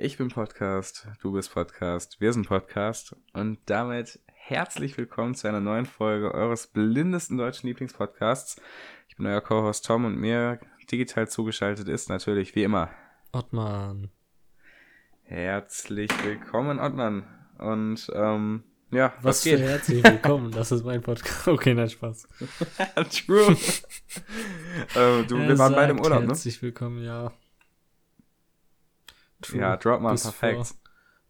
Ich bin Podcast, du bist Podcast, wir sind Podcast und damit herzlich willkommen zu einer neuen Folge eures blindesten deutschen Lieblingspodcasts. Ich bin euer Co-Host Tom und mir digital zugeschaltet ist natürlich wie immer Ottmann. Herzlich willkommen, Ottmann. Und ähm, ja, was, Was geht? herzlich willkommen, das ist mein Podcast. Okay, nein, Spaß. True. äh, du, wir waren beide im Urlaub, ne? Herzlich willkommen, ja. True. Ja, drop mal ein paar Facts.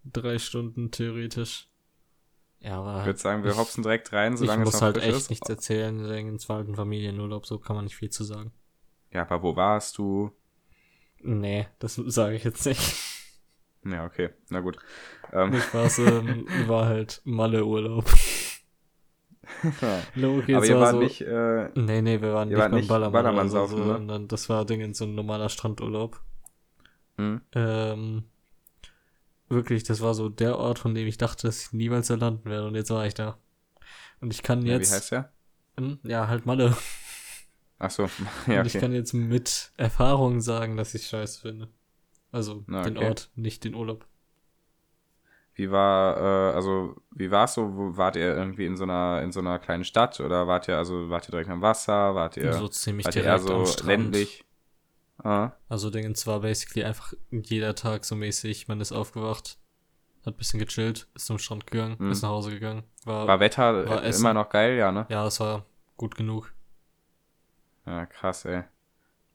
Drei Stunden theoretisch. Ja, aber Ich würde sagen, wir hopsen direkt rein, ich solange es muss noch halt frisch echt ist. nichts erzählen, wegen es war halt ein Familienurlaub, so kann man nicht viel zu sagen. Ja, aber wo warst du? Nee, das sage ich jetzt nicht. Ja, okay, na gut. Ähm, Nicht Spaß, ähm, war halt Malle-Urlaub. Loki, aber jetzt ihr war wart so, nicht, äh, Nee, nee, wir waren nicht beim Ballermann, Ballermann so, saufen, ne? sondern das war Ding so ein normaler Strandurlaub. Hm? Ähm, wirklich, das war so der Ort, von dem ich dachte, dass ich niemals da landen werde. Und jetzt war ich da. Und ich kann ja, wie jetzt, heißt der? Hm, ja, halt Malle. Ach so, ja, Und ich okay. kann jetzt mit Erfahrung sagen, dass ich scheiße finde. Also Na, den okay. Ort, nicht den Urlaub. Wie war, äh, also, wie war's so? Wo, wart ihr irgendwie in so einer, in so einer kleinen Stadt oder wart ihr, also, wart ihr direkt am Wasser? Wart ihr, so ziemlich wart ihr eher direkt so am Strand. ländlich? Ah, Also Ding, zwar basically einfach jeder Tag so mäßig, man ist aufgewacht, hat ein bisschen gechillt, ist zum Strand gegangen, Mhm. ist nach Hause gegangen. War, war Wetter war Essen. immer noch geil, ja, ne? ja, es war gut genug. Ja, krass, ey.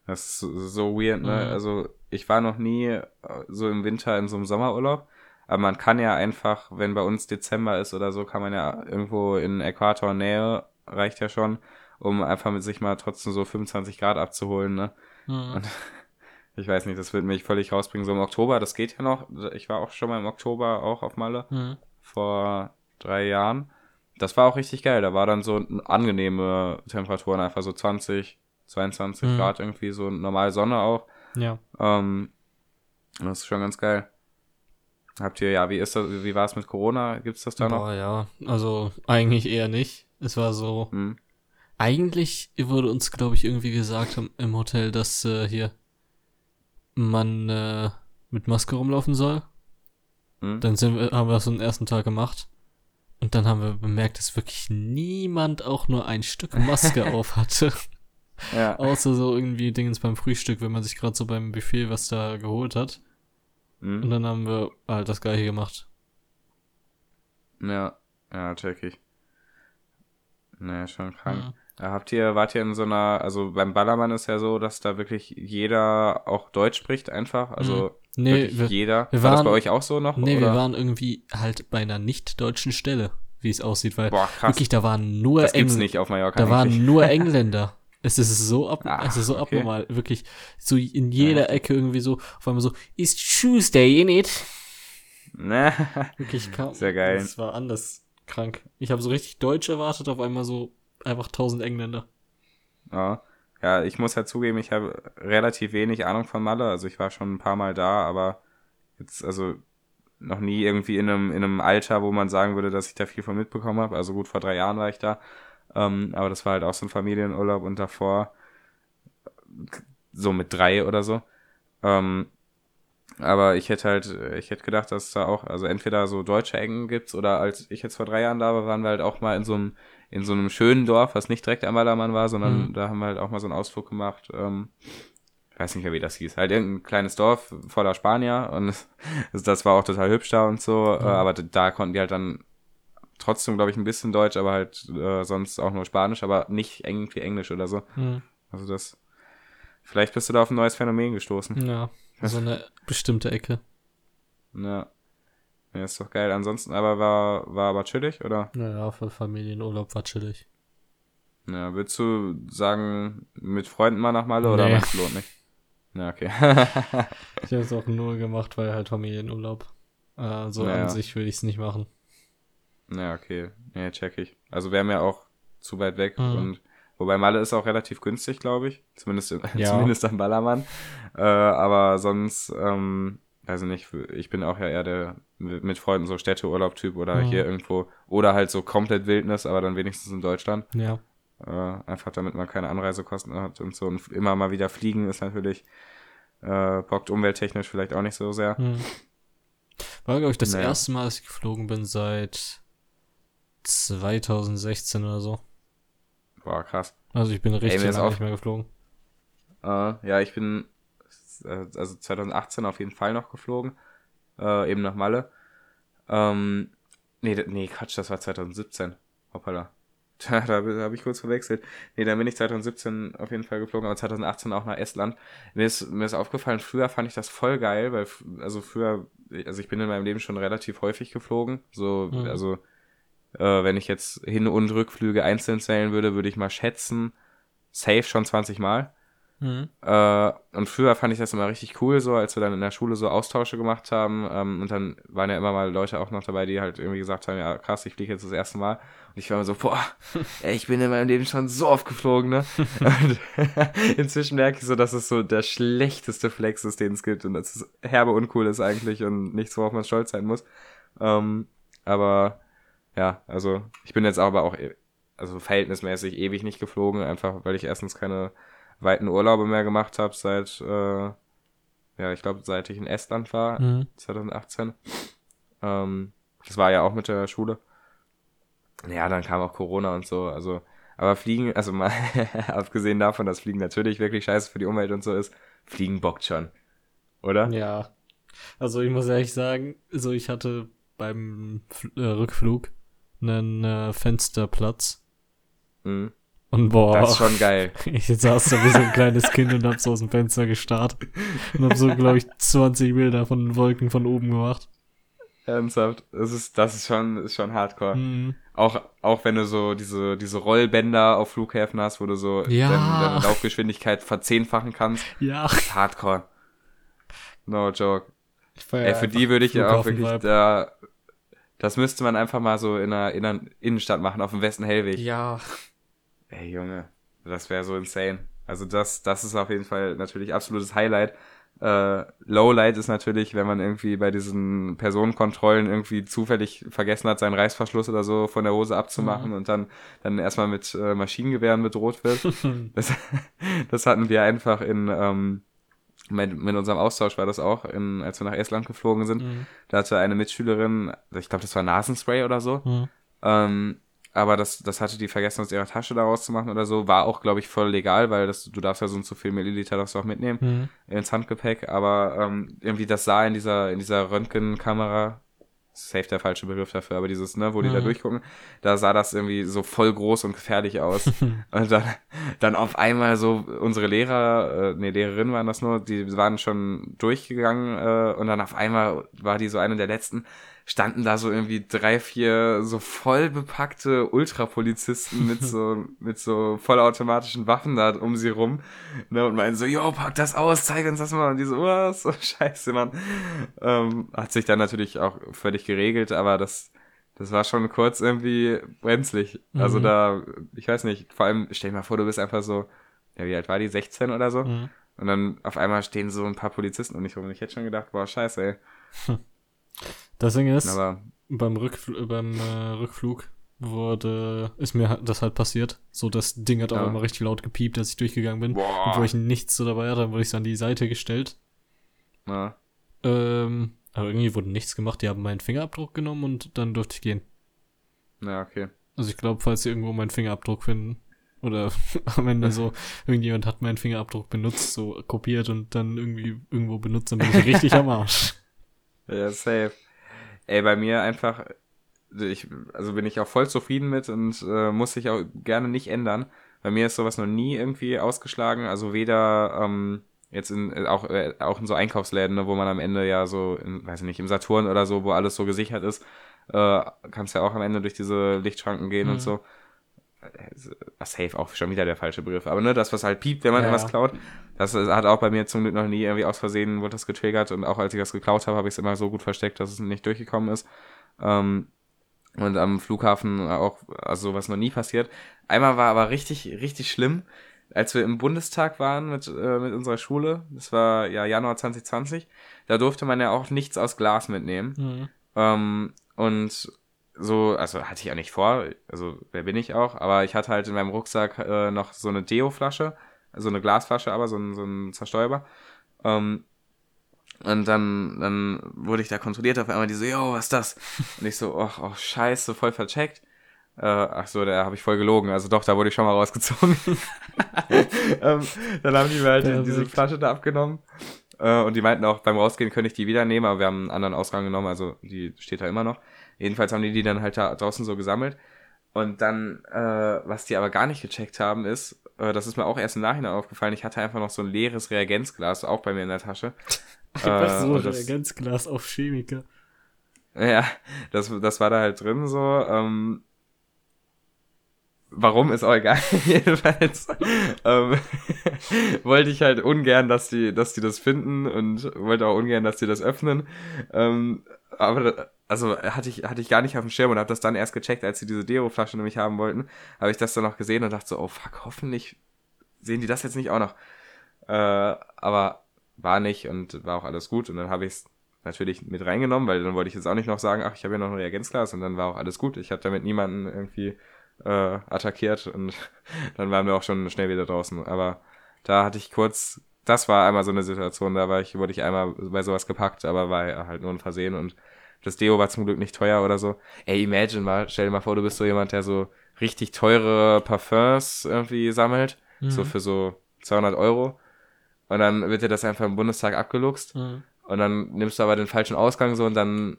Das ist so- so weird, ne? Mhm. Also, ich war noch nie äh, so im Winter in so einem Sommerurlaub. Aber man kann ja einfach, wenn bei uns Dezember ist oder so, kann man ja irgendwo in Äquatornähe, reicht ja schon, um einfach mit sich mal trotzdem so 25 Grad abzuholen, ne? Mhm. Und ich weiß nicht, das wird mich völlig rausbringen. So im Oktober, das geht ja noch. Ich war auch schon mal im Oktober auch auf Malle Mhm. vor drei Jahren. Das war auch richtig geil. Da war dann so angenehme Temperaturen, einfach so 20, 22 Mhm. Grad irgendwie, so normal Sonne auch. Ja. Ähm, das ist schon ganz geil. Habt ihr, ja, wie ist das, wie war es mit Corona? Gibt's das da noch? Boah, ja, also eigentlich eher nicht. Es war so, Hm? Eigentlich wurde uns, glaube ich, irgendwie gesagt im, Hotel, dass äh, hier man äh, mit Maske rumlaufen soll. Hm? Dann sind wir, haben wir das so den ersten Tag gemacht. Und dann haben wir bemerkt, dass wirklich niemand auch nur ein Stück Maske auf hatte. Ja. Außer so irgendwie Dingens beim Frühstück, wenn man sich gerade so beim Buffet was da geholt hat. Und Hm? dann haben wir halt das gleiche gemacht. Ja, ja, check ich. Naja, schon krank. Mhm. Ja, Habt ihr, wart ihr in so einer, also beim Ballermann ist ja so, dass da wirklich jeder auch Deutsch spricht einfach, also Nee, wirklich wir, jeder. wir war das waren- bei euch auch so noch? nee oder? wir waren irgendwie halt bei einer nicht-deutschen Stelle, wie es aussieht, weil Boah, krass. wirklich, da waren nur das gibt's Engl- nicht auf Mallorca Da waren eigentlich. nur Engländer. Es ist so ab, Ah, es ist so okay. abnormal, wirklich. So in jeder Ja. Ecke irgendwie so, auf einmal so, ist Tuesday in it? Ne? Wirklich kaum. Sehr geil. Das war anders krank. Ich habe so richtig Deutsch erwartet, auf einmal so einfach tausend Engländer. ja. ja, ich muss ja zugeben, ich habe relativ wenig Ahnung von Malle. Also ich war schon ein paar Mal da, aber jetzt, also noch nie irgendwie in einem, in einem Alter, wo man sagen würde, dass ich da viel von mitbekommen habe. Also gut, vor drei Jahren war ich da. Ähm, aber das war halt auch so ein Familienurlaub und davor so mit drei oder so. Ähm, aber ich hätte halt, ich hätte gedacht, dass es da auch, also entweder so deutsche Ecken gibt's oder als ich jetzt vor drei Jahren da war, waren wir halt auch mal in so einem, in so einem schönen Dorf, was nicht direkt am Ballermann war, sondern Mhm. da haben wir halt auch mal so einen Ausflug gemacht. Ähm, ich weiß nicht mehr, wie das hieß. Halt irgendein kleines Dorf voller Spanier und das, das war auch total hübsch da und so, äh, aber da konnten die halt dann trotzdem, glaube ich, ein bisschen Deutsch, aber halt äh, sonst auch nur Spanisch, aber nicht irgendwie Englisch oder so. Hm. Also das, vielleicht bist du da auf ein neues Phänomen gestoßen. Ja, so eine bestimmte Ecke. Ja. Ja, ist doch geil. Ansonsten aber war, war aber chillig, oder? Naja, für Familienurlaub war chillig. Ja, würdest du sagen, mit Freunden mal nach Malle oder Nee. meinst du lohnt nicht? Ja, okay. Ich habe es auch nur gemacht, weil halt Familienurlaub. Äh, so Naja. an sich würde ich es nicht machen. ja, okay. Nee, check ich. Also wäre mir auch zu weit weg Mhm. und wobei Malle ist auch relativ günstig, glaube ich. Zumindest, Ja. zumindest am Ballermann. Äh, aber sonst, ähm, also nicht, ich bin auch ja eher der mit Freunden so Städteurlaub-Typ oder Mhm. hier irgendwo oder halt so komplett Wildnis, aber dann wenigstens in Deutschland. Ja. Äh, einfach damit man keine Anreisekosten hat und so. Und immer mal wieder fliegen ist natürlich, äh, bockt umwelttechnisch vielleicht auch nicht so sehr. Hm. War, glaube ich, das Naja. erste Mal, dass ich geflogen bin seit 2016 oder so. Boah, krass. Also ich bin richtig lange auch- nicht mehr geflogen. Äh, ja, ich bin also 2018 auf jeden Fall noch geflogen. Äh, eben nach Malle. Ähm, nee, nee, Quatsch, das war 2017. Hoppala. Da, da habe ich kurz verwechselt. Nee, dann bin ich 2017 auf jeden Fall geflogen, aber 2018 auch nach Estland. Mir ist, mir ist aufgefallen, früher fand ich das voll geil, weil, also früher, also ich bin in meinem Leben schon relativ häufig geflogen. So, Mhm. also, äh, wenn ich jetzt Hin- und Rückflüge einzeln zählen würde, würde ich mal schätzen, safe schon 20 Mal. Mhm. Äh, und früher fand ich das immer richtig cool, so als wir dann in der Schule so Austausche gemacht haben. Ähm, und dann waren ja immer mal Leute auch noch dabei, die halt irgendwie gesagt haben, ja krass, ich fliege jetzt das erste Mal. Und ich war immer so, boah, ey, ich bin in meinem Leben schon so oft geflogen, ne? und inzwischen merke ich so, dass es so der schlechteste Flex ist, den es gibt. Und dass es herbe uncool ist eigentlich und nichts, worauf man stolz sein muss. Ähm, aber ja, also ich bin jetzt aber auch e- also verhältnismäßig ewig nicht geflogen, einfach weil ich erstens keine weiten Urlaube mehr gemacht habe seit, äh, ja, ich glaube, seit ich in Estland war, Mhm. 2018. Ähm, das war ja auch mit der Schule. Ja, dann kam auch Corona und so, also, aber Fliegen, also mal, abgesehen davon, dass Fliegen natürlich wirklich scheiße für die Umwelt und so ist, Fliegen bockt schon. Oder? Ja. Also ich muss ehrlich sagen, so ich hatte beim Fl äh, Rückflug einen äh, Fensterplatz. Mhm. Und boah, Das ist schon geil. ich saß da wie so ein kleines Kind und hab so aus dem Fenster gestarrt. Und hab so, glaube ich, 20 Bilder von den Wolken von oben gemacht. Ernsthaft. Das ist, das ist schon, ist schon hardcore. Mhm. Auch, auch wenn du so diese, diese Rollbänder auf Flughäfen hast, wo du so Ja. deine, deine Laufgeschwindigkeit verzehnfachen kannst. Ja. ist Hardcore. No joke. Ich feier Ey, für die würde ich ja auch wirklich da. Das müsste man einfach mal so in einer, in einer Innenstadt machen, auf dem Westen Hellweg. Ja. Ey, Junge. Das wäre so insane. Also das, das ist auf jeden Fall natürlich absolutes Highlight. Äh, Lowlight ist natürlich, wenn man irgendwie bei diesen Personenkontrollen irgendwie zufällig vergessen hat, seinen Reißverschluss oder so von der Hose abzumachen Mhm. und dann, dann erstmal mit äh, Maschinengewehren bedroht wird. Das, das hatten wir einfach in, ähm, mit, mit unserem Austausch war das auch, in, als wir nach Estland geflogen sind. Mhm. Da hatte eine Mitschülerin, ich glaube, das war Nasenspray oder so. Mhm. Ähm, aber das, das hatte die vergessen, aus ihrer Tasche daraus zu machen oder so. War auch, glaube ich, voll legal, weil das, du darfst ja so und so viel Milliliter darfst du auch mitnehmen Mhm. ins Handgepäck. Aber ähm, irgendwie das sah in dieser, in dieser Röntgenkamera, safe der falsche Begriff dafür, aber dieses, ne, wo die da Mhm. durchgucken, da sah das irgendwie so voll groß und gefährlich aus. und dann, dann auf einmal so unsere Lehrer, äh, nee, Lehrerinnen waren das nur, die waren schon durchgegangen äh, und dann auf einmal war die so eine der letzten, standen da so irgendwie drei, vier so voll bepackte Ultrapolizisten mit so, mit so vollautomatischen Waffen da um sie rum, ne, und meinen so, jo, pack das aus, zeig uns das mal. Und die so, was? So, scheiße, Mann. Ähm, hat sich dann natürlich auch völlig geregelt, aber das, das war schon kurz irgendwie brenzlig. Also Mhm. da, ich weiß nicht, vor allem, stell dir mal vor, du bist einfach so, ja, wie alt war die? 16 oder so? Mhm. Und dann auf einmal stehen so ein paar Polizisten um mich rum. Und ich hätte schon gedacht, boah, scheiße, ey. Das Ding ist, Aber, beim, Rückfl beim äh, Rückflug wurde, ist mir halt- das halt passiert. So, das Ding hat auch Ja. immer richtig laut gepiept, als ich durchgegangen bin. Und wo boah. ich nichts so dabei hatte, wurde ich so an die Seite gestellt. Ja, Ähm, aber irgendwie wurde nichts gemacht. Die haben meinen Fingerabdruck genommen und dann durfte ich gehen. ja, okay. Also ich glaube, falls sie irgendwo meinen Fingerabdruck finden oder am Ende so, irgendjemand hat meinen Fingerabdruck benutzt, so kopiert und dann irgendwie irgendwo benutzt, dann bin ich richtig am Arsch. Ja, safe. Ey, bei mir einfach, ich, also bin ich auch voll zufrieden mit und äh, muss sich auch gerne nicht ändern. Bei mir ist sowas noch nie irgendwie ausgeschlagen. Also weder ähm, jetzt in äh, auch äh, auch in so Einkaufsläden, ne, wo man am Ende ja so, in, weiß ich nicht, im Saturn oder so, wo alles so gesichert ist, äh, kannst ja auch am Ende durch diese Lichtschranken gehen Mhm. und so. Äh, Safe auch schon wieder der falsche Begriff. Aber ne, das, was halt piept, wenn man Ja, ja. klaut, das hat auch bei mir zum Glück noch nie irgendwie aus Versehen wurde das getriggert und auch als ich das geklaut habe, habe ich es immer so gut versteckt, dass es nicht durchgekommen ist. Ähm, und am Flughafen auch, also sowas noch nie passiert. Einmal war aber richtig, richtig schlimm, als wir im Bundestag waren mit, äh, mit unserer Schule. Das war ja Januar 2020. Da durfte man ja auch nichts aus Glas mitnehmen. Mhm. Ähm, und so, also hatte ich auch nicht vor, also wer bin ich auch, aber ich hatte halt in meinem Rucksack äh, noch so eine Deo-Flasche, also eine Glasflasche, aber so ein, so ein Zerstäuber. Ähm, Und dann, dann wurde ich da kontrolliert, auf einmal die so, yo, was ist das? Und ich so, ach, oh, scheiße, voll vercheckt. Äh, ach so, da habe ich voll gelogen. Also doch, da wurde ich schon mal rausgezogen. ähm, dann haben die mir halt Perfekt. diese Flasche da abgenommen. Äh, und die meinten auch, beim Rausgehen könnte ich die wieder nehmen, aber wir haben einen anderen Ausgang genommen, also die steht da immer noch. Jedenfalls haben die die dann halt da draußen so gesammelt. Und dann, äh, was die aber gar nicht gecheckt haben, ist, äh, das ist mir auch erst im Nachhinein aufgefallen, ich hatte einfach noch so ein leeres Reagenzglas, auch bei mir in der Tasche. Einfach so und das- Reagenzglas auf Chemiker. Ja, das, das war da halt drin so. Ähm, warum ist auch egal. Jedenfalls ähm, wollte ich halt ungern, dass die, dass die das finden und wollte auch ungern, dass die das öffnen. Ähm, aber also hatte ich, hatte ich gar nicht auf dem Schirm und habe das dann erst gecheckt, als sie diese Deo-Flasche nämlich haben wollten. Habe ich das dann noch gesehen und dachte so, oh fuck, hoffentlich sehen die das jetzt nicht auch noch. Äh, aber war nicht und war auch alles gut und dann habe ich es natürlich mit reingenommen, weil dann wollte ich jetzt auch nicht noch sagen, ach, ich habe ja noch ein Reagenzglas und dann war auch alles gut. Ich habe damit niemanden irgendwie äh, attackiert und dann waren wir auch schon schnell wieder draußen. Aber da hatte ich kurz, das war einmal so eine Situation, da war ich, wurde ich einmal bei sowas gepackt, aber war halt nur ein Versehen und das Deo war zum Glück nicht teuer oder so. Ey, imagine mal, stell dir mal vor, du bist so jemand, der so richtig teure Parfums irgendwie sammelt, so Mhm. für so 200 Euro. Und dann wird dir das einfach im Bundestag abgeluchst. Mhm. Und dann nimmst du aber den falschen Ausgang so und dann,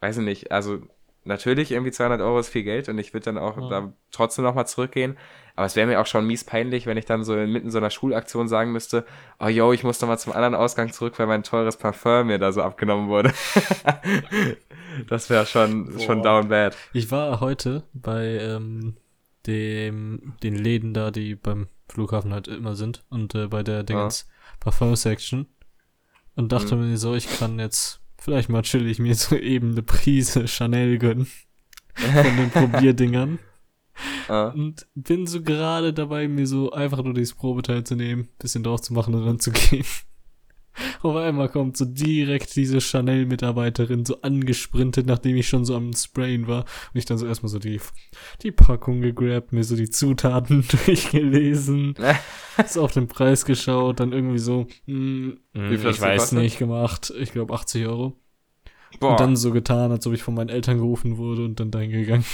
weiß ich nicht, also natürlich irgendwie 200 Euro ist viel Geld und ich würde dann auch Ja. da trotzdem nochmal zurückgehen. Aber es wäre mir auch schon mies peinlich, wenn ich dann so inmitten so einer Schulaktion sagen müsste, oh yo, ich muss nochmal zum anderen Ausgang zurück, weil mein teures Parfum mir da so abgenommen wurde. das wäre schon, schon down bad. Ich war heute bei ähm, dem, den Läden da, die beim Flughafen halt immer sind und äh, bei der Dingens Parfum-Section und dachte Mhm. mir so, ich kann jetzt vielleicht mal chillig mir so eben eine Prise Chanel gönnen von den Probierdingern Ah. und bin so gerade dabei, mir so einfach nur dieses Probeteil zu nehmen, bisschen drauf zu machen und dann zu gehen. Auf einmal kommt so direkt diese Chanel-Mitarbeiterin so angesprintet, nachdem ich schon so am Sprayen war. Und ich dann so erstmal so die, die Packung gegrabt, mir so die Zutaten durchgelesen, so auf den Preis geschaut, dann irgendwie so, hm, Wie viel ich weiß nicht, gemacht. Ich glaube 80 Euro. Boah. Und dann so getan, als ob ich von meinen Eltern gerufen wurde und dann dahin gegangen.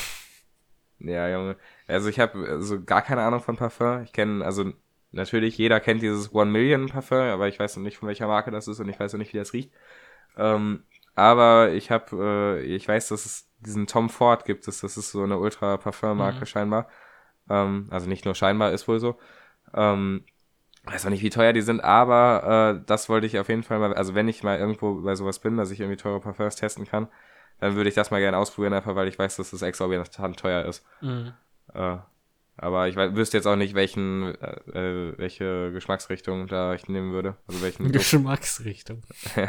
Ja, Junge. Also ich habe also gar keine Ahnung von Parfum. Ich kenne, also natürlich, jeder kennt dieses One Million Parfum, aber ich weiß noch nicht, von welcher Marke das ist und ich weiß noch nicht, wie das riecht. Ähm, aber ich habe, äh, ich weiß, dass es diesen Tom Ford gibt. Das, das ist so eine Ultra Parfum-Marke Mhm. scheinbar. Ähm, also nicht nur scheinbar, ist wohl so. Ähm, weiß auch nicht, wie teuer die sind, aber äh, das wollte ich auf jeden Fall mal, also wenn ich mal irgendwo bei sowas bin, dass ich irgendwie teure Parfums testen kann, dann würde ich das mal gerne ausprobieren, einfach weil ich weiß, dass das exorbitant teuer ist. Äh, aber ich weiß, wüsste jetzt auch nicht, welchen, äh, äh, welche Geschmacksrichtung da ich nehmen würde. Also welchen. Geschmacksrichtung. Ja.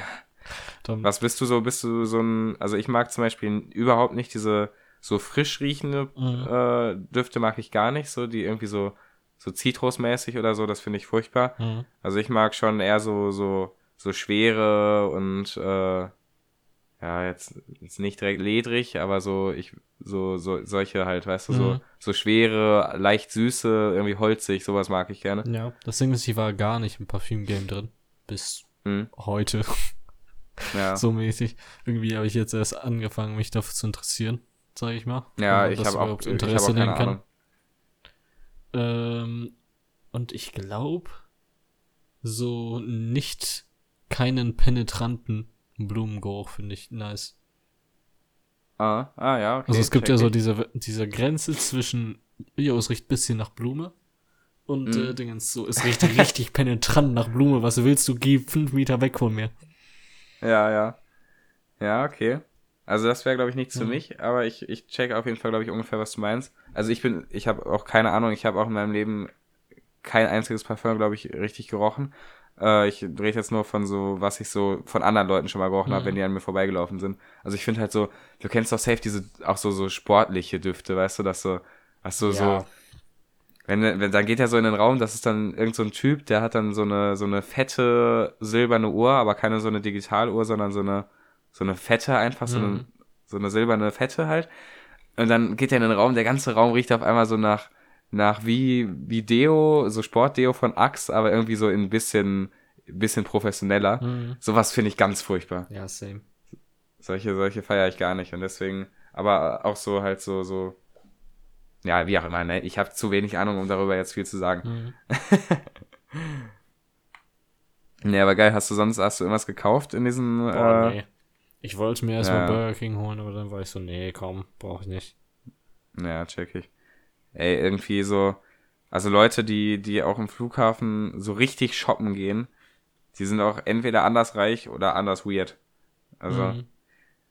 Tom, Was bist du so? Bist du so ein. Also ich mag zum Beispiel überhaupt nicht diese so frisch riechende Mhm. äh, Düfte mag ich gar nicht, so die irgendwie so so zitrusmäßig oder so. Das finde ich furchtbar. Mhm. Also ich mag schon eher so so so schwere und äh, ja jetzt, jetzt nicht direkt ledrig, aber so ich so so solche halt, weißt du, so Mhm. so schwere, leicht süße, irgendwie holzig, sowas mag ich gerne. Ja, das Ding ist, ich war gar nicht im Parfüm-Game drin. Bis Hm, heute. ja. so mäßig. Irgendwie habe ich jetzt erst angefangen, mich dafür zu interessieren, sage ich mal. ja, ich habe auch, überhaupt ich hab auch keine. Ähm, und ich glaube, so nicht keinen penetranten Blumengeruch finde ich nice. Ah, ah ja, okay. Also es gibt ja so diese, diese Grenze zwischen, jo, es riecht ein bisschen nach Blume und Mhm. äh, Dingens so, es riecht richtig penetrant nach Blume. Was willst du? Geh fünf Meter weg von mir. Ja, ja. Ja, okay. Also das wäre, glaube ich, nichts für Mhm. mich, aber ich, ich check auf jeden Fall, glaube ich, ungefähr, was du meinst. Also ich bin, ich habe auch keine Ahnung, ich habe auch in meinem Leben kein einziges Parfum, glaube ich, richtig gerochen. Äh, ich rede jetzt nur von so, was ich so von anderen Leuten schon mal gerochen habe, Mhm. wenn die an mir vorbeigelaufen sind. Also ich finde halt so, du kennst doch safe diese, auch so, so sportliche Düfte, weißt du, dass so, hast du so, wenn, wenn, dann geht er so in den Raum, das ist dann irgend so ein Typ, der hat dann so eine, so eine fette silberne Uhr, aber keine so eine Digitaluhr, sondern so eine, so eine fette einfach, so, eine, Mhm. so eine silberne fette halt. Und dann geht er in den Raum, der ganze Raum riecht auf einmal so nach, nach wie, wie Deo, so Sportdeo von Axe, aber irgendwie so in ein bisschen, bisschen professioneller. Mhm. Sowas finde ich ganz furchtbar. Ja, same. Solche, solche feiere ich gar nicht. Und deswegen, aber auch so halt so, so, ja, wie auch immer, ne? Ich habe zu wenig Ahnung, um darüber jetzt viel zu sagen. Mhm. Nee, aber geil, hast du sonst, hast du irgendwas gekauft in diesem, Boah, äh, nee. Ich wollte mir erstmal ja. Burger King holen, aber dann war ich so, nee, komm, brauche ich nicht. Ja, check ich. Ey, irgendwie so, also Leute, die, die auch im Flughafen so richtig shoppen gehen, die sind auch entweder anders reich oder anders weird. Also, Mhm.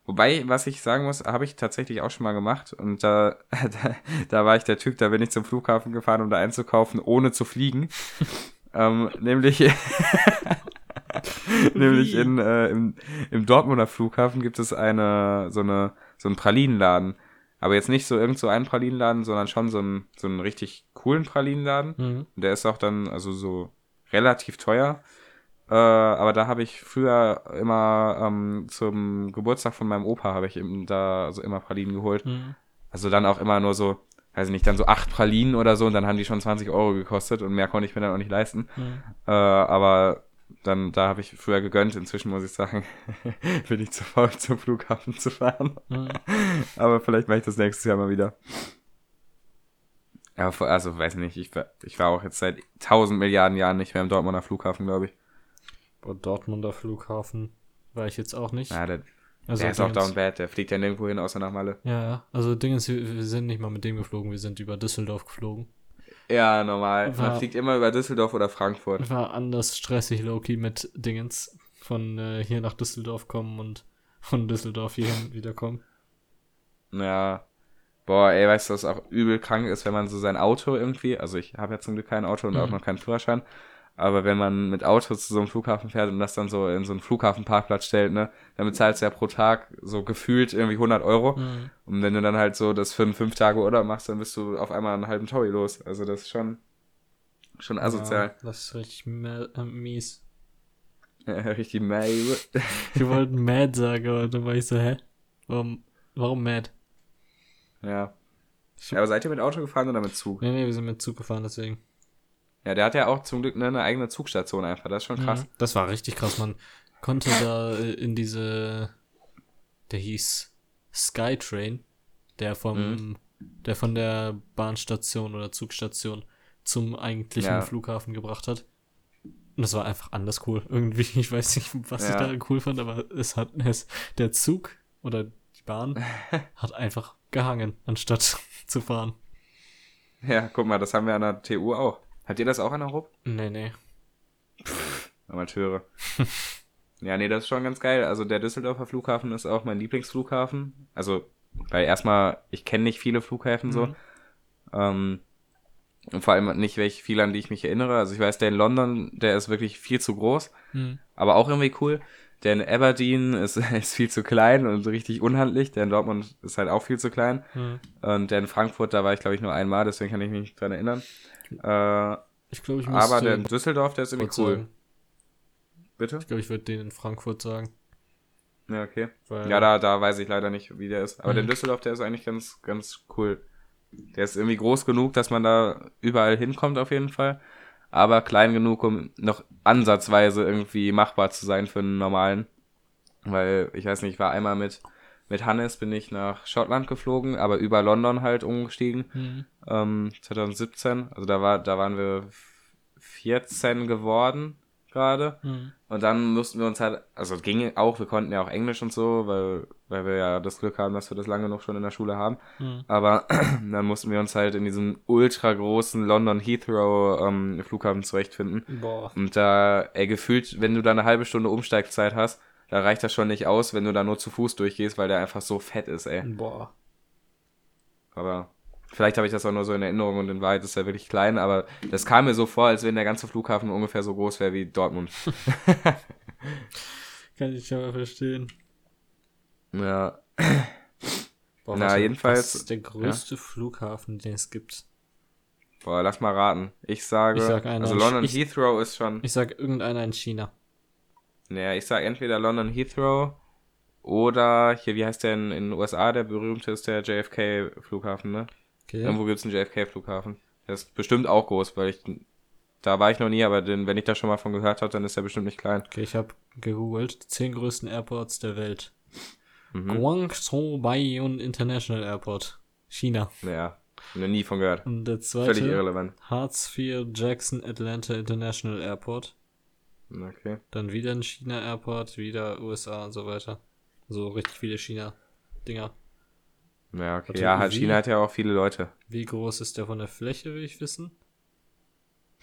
wobei, was ich sagen muss, habe ich tatsächlich auch schon mal gemacht und da, da, da war ich der Typ, da bin ich zum Flughafen gefahren, um da einzukaufen, ohne zu fliegen. ähm, nämlich, nämlich in, äh, im, im Dortmunder Flughafen gibt es eine, so eine, so einen Pralinenladen. Aber jetzt nicht so irgend so einen Pralinenladen, sondern schon so einen, so einen richtig coolen Pralinenladen. Mhm. Der ist auch dann, also so relativ teuer. Äh, aber da habe ich früher immer ähm, zum Geburtstag von meinem Opa habe ich eben da so immer Pralinen geholt. Mhm. Also dann auch immer nur so, weiß ich nicht, dann so acht Pralinen oder so und dann haben die schon 20 Euro gekostet und mehr konnte ich mir dann auch nicht leisten. Mhm. Äh, aber dann, da habe ich früher gegönnt. Inzwischen muss ich sagen, bin ich zu faul zum Flughafen zu fahren. Mhm. Aber vielleicht mache ich das nächstes Jahr mal wieder. Ja, also weiß nicht, ich war, ich war auch jetzt seit tausend Milliarden Jahren nicht mehr im Dortmunder Flughafen, glaube ich. Boah, Dortmunder Flughafen war ich jetzt auch nicht. Ja, der, also der ist auch down bad, der fliegt ja nirgendwo hin, außer nach Malle. Ja, ja. Also Ding ist, wir sind nicht mal mit dem geflogen, wir sind über Düsseldorf geflogen. Ja, normal. Man War- fliegt immer über Düsseldorf oder Frankfurt. War anders stressig, Loki, mit Dingens von äh, hier nach Düsseldorf kommen und von Düsseldorf hierhin wiederkommen. Ja. Boah, ey, weißt du, was auch übel krank ist, wenn man so sein Auto irgendwie, also ich habe ja zum Glück kein Auto und auch Mhm. noch keinen Führerschein, aber wenn man mit Auto zu so einem Flughafen fährt und das dann so in so einen Flughafenparkplatz stellt, ne, dann bezahlst du ja pro Tag so gefühlt irgendwie 100 Euro. Mhm. Und wenn du dann halt so das für einen fünf Tage Urlaub machst, dann bist du auf einmal einen halben Taui los. Also das ist schon, schon asozial. Ja, das ist richtig äh, mies. Richtig mad. Wir wollten mad sagen, aber dann war ich so, hä? Warum, warum mad? Ja. ja. Aber seid ihr mit Auto gefahren oder mit Zug? Nee, nee, wir sind mit Zug gefahren, deswegen. Ja, der hat ja auch zum Glück ne, eine eigene Zugstation einfach. Das ist schon krass. Mhm. Das war richtig krass. Man konnte da äh, in diese, der hieß Skytrain, der vom, Mhm. der von der Bahnstation oder Zugstation zum eigentlichen Ja. Flughafen gebracht hat. Und das war einfach anders cool. Irgendwie, ich weiß nicht, was ich Ja. daran cool fand, aber es hat, es, der Zug oder die Bahn hat einfach gehangen, anstatt zu fahren. Ja, guck mal, das haben wir an der TU auch. Habt ihr das auch an der? Nee, nee. Amateure. ja, nee, das ist schon ganz geil. Also der Düsseldorfer Flughafen ist auch mein Lieblingsflughafen. Also, weil erstmal, ich kenne nicht viele Flughäfen so. Mhm. Ähm, und vor allem nicht welche viele, an die ich mich erinnere. Also ich weiß, der in London, der ist wirklich viel zu groß, Hm. aber auch irgendwie cool. Der in Aberdeen ist, ist viel zu klein und richtig unhandlich. Der in Dortmund ist halt auch viel zu klein. Hm. Und der in Frankfurt, da war ich glaube ich nur einmal, deswegen kann ich mich nicht dran erinnern. Äh, Ich glaube, ich aber der Düsseldorf, der ist irgendwie cool. sagen. Bitte? Ich glaube, ich würde den in Frankfurt sagen. Ja, okay. Weil Ja, da, da weiß ich leider nicht, wie der ist. Aber Mhm. der in Düsseldorf, der ist eigentlich ganz, ganz cool. Der ist irgendwie groß genug, dass man da überall hinkommt auf jeden Fall. Aber klein genug, um noch ansatzweise irgendwie machbar zu sein für einen normalen. Weil, ich weiß nicht, ich war einmal mit, mit Hannes, bin ich nach Schottland geflogen, aber über London halt umgestiegen. Hm. Ähm, 2017. Also da war, da waren wir 14 geworden gerade. Hm. Und dann mussten wir uns halt, also es ging auch, wir konnten ja auch Englisch und so, weil, weil wir ja das Glück haben, dass wir das lange noch schon in der Schule haben. Hm. Aber dann mussten wir uns halt in diesem ultra großen London Heathrow ähm, Flughafen zurechtfinden. Boah. Und da, ey, gefühlt, wenn du da eine halbe Stunde Umsteigzeit hast, da reicht das schon nicht aus, wenn du da nur zu Fuß durchgehst, weil der einfach so fett ist, ey. Boah. Aber vielleicht habe ich das auch nur so in Erinnerung und in Wahrheit ist er wirklich klein, aber das kam mir so vor, als wenn der ganze Flughafen ungefähr so groß wäre wie Dortmund. Kann ich aber verstehen. Ja. Boah, Na, jedenfalls- Was ist der größte Flughafen, den es gibt? Boah, lass mal raten. Ich sage, Ich sag einer also London ich- Heathrow ist schon, Ich sag irgendeiner in China. naja, ich sag entweder London Heathrow oder hier, wie heißt der in, in den USA, der berühmte ist der JFK Flughafen, ne? Okay. Irgendwo gibt's einen JFK Flughafen. Der ist bestimmt auch groß, weil ich Da war ich noch nie, aber den, wenn ich da schon mal von gehört habe, dann ist er bestimmt nicht klein. Okay, ich habe gegoogelt. Die zehn größten Airports der Welt. Mhm. Guangzhou Baiyun International Airport. China. Ja, noch nie von gehört. Und der Völlig zweite irrelevant. Hartsfield Jackson Atlanta International Airport. Okay. Dann wieder ein China Airport, wieder USA und so weiter. So richtig viele China-Dinger. Ja, okay. Ja, halt? China hat ja auch viele Leute. Wie groß ist der von der Fläche, will ich wissen?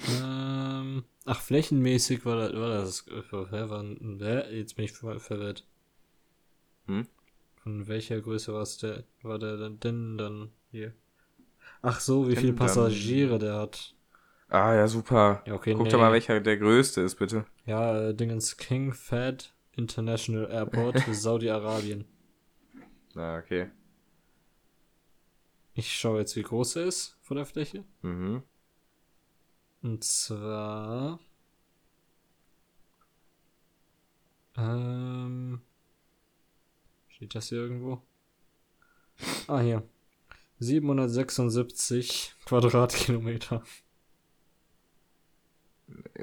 Ähm, ach, flächenmäßig war das, war das, war, hä? jetzt bin ich ver verwirrt. Hm? Von welcher Größe war der, war der denn, dann hier? Ach so, wie viele Passagiere der hat. Ah, ja, super. Ja, okay, Guck nee. doch mal, welcher der größte ist, bitte. Ja, äh, Dingens King Fed International Airport, Saudi-Arabien. Ah, okay. Ich schaue jetzt, wie groß er ist von der Fläche. Mhm. Und zwar. Ähm. Steht das hier irgendwo? Ah, hier. 776 Quadratkilometer.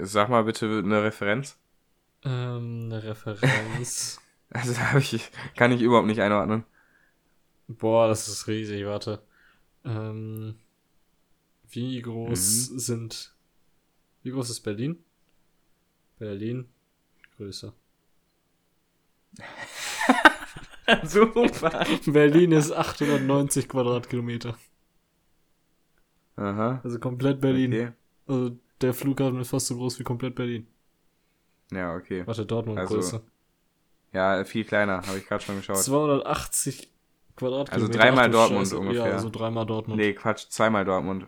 Sag mal bitte eine Referenz. Ähm, eine Referenz. Also da hab ich, kann ich überhaupt nicht einordnen. Boah, das ist riesig, warte. Ähm, wie groß sind. Wie groß ist Berlin? Berlin. Größe. Super. Berlin ist 890 Quadratkilometer. Aha. Also komplett Berlin. Okay. Also der Flughafen ist fast so groß wie komplett Berlin. Ja, okay. Warte, Dortmund Also, Größe. Ja, viel kleiner, habe ich gerade schon geschaut. 280 Quadratkilometer. Also dreimal Dortmund Scheiße. ungefähr. Ja, also dreimal Dortmund. Nee, Quatsch, zweimal Dortmund.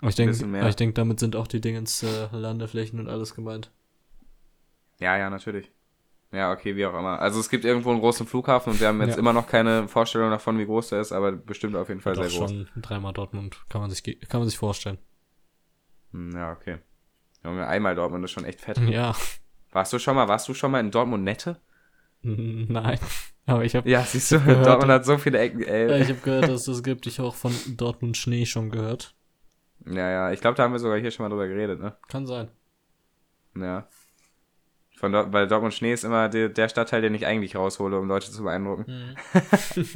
Aber ich denke, bisschen mehr. ich denk, damit sind auch die Dingens äh, Landeflächen und alles gemeint. Ja, ja, natürlich. Ja, okay, wie auch immer. Also es gibt irgendwo einen großen Flughafen und wir haben jetzt Ja. immer noch keine Vorstellung davon, wie groß der ist, aber bestimmt auf jeden Fall Doch sehr groß. schon dreimal Dortmund. Kann man sich, kann man sich vorstellen. Hm, Ja, okay. Junge, einmal Dortmund ist schon echt fett. Ja. Warst du schon mal, warst du schon mal in Dortmund Nette? Nein. Aber ich habe Ja, siehst du, gehört, Dortmund hat so viele Ecken, ey. ich hab gehört, dass es das gibt. Ich habe auch von Dortmund Schnee schon gehört. Ja, ja, ich glaube, da haben wir sogar hier schon mal drüber geredet, ne? Kann sein. Ja. Von dort, weil Dortmund Schnee ist immer der, der Stadtteil, den ich eigentlich raushole, um Leute zu beeindrucken.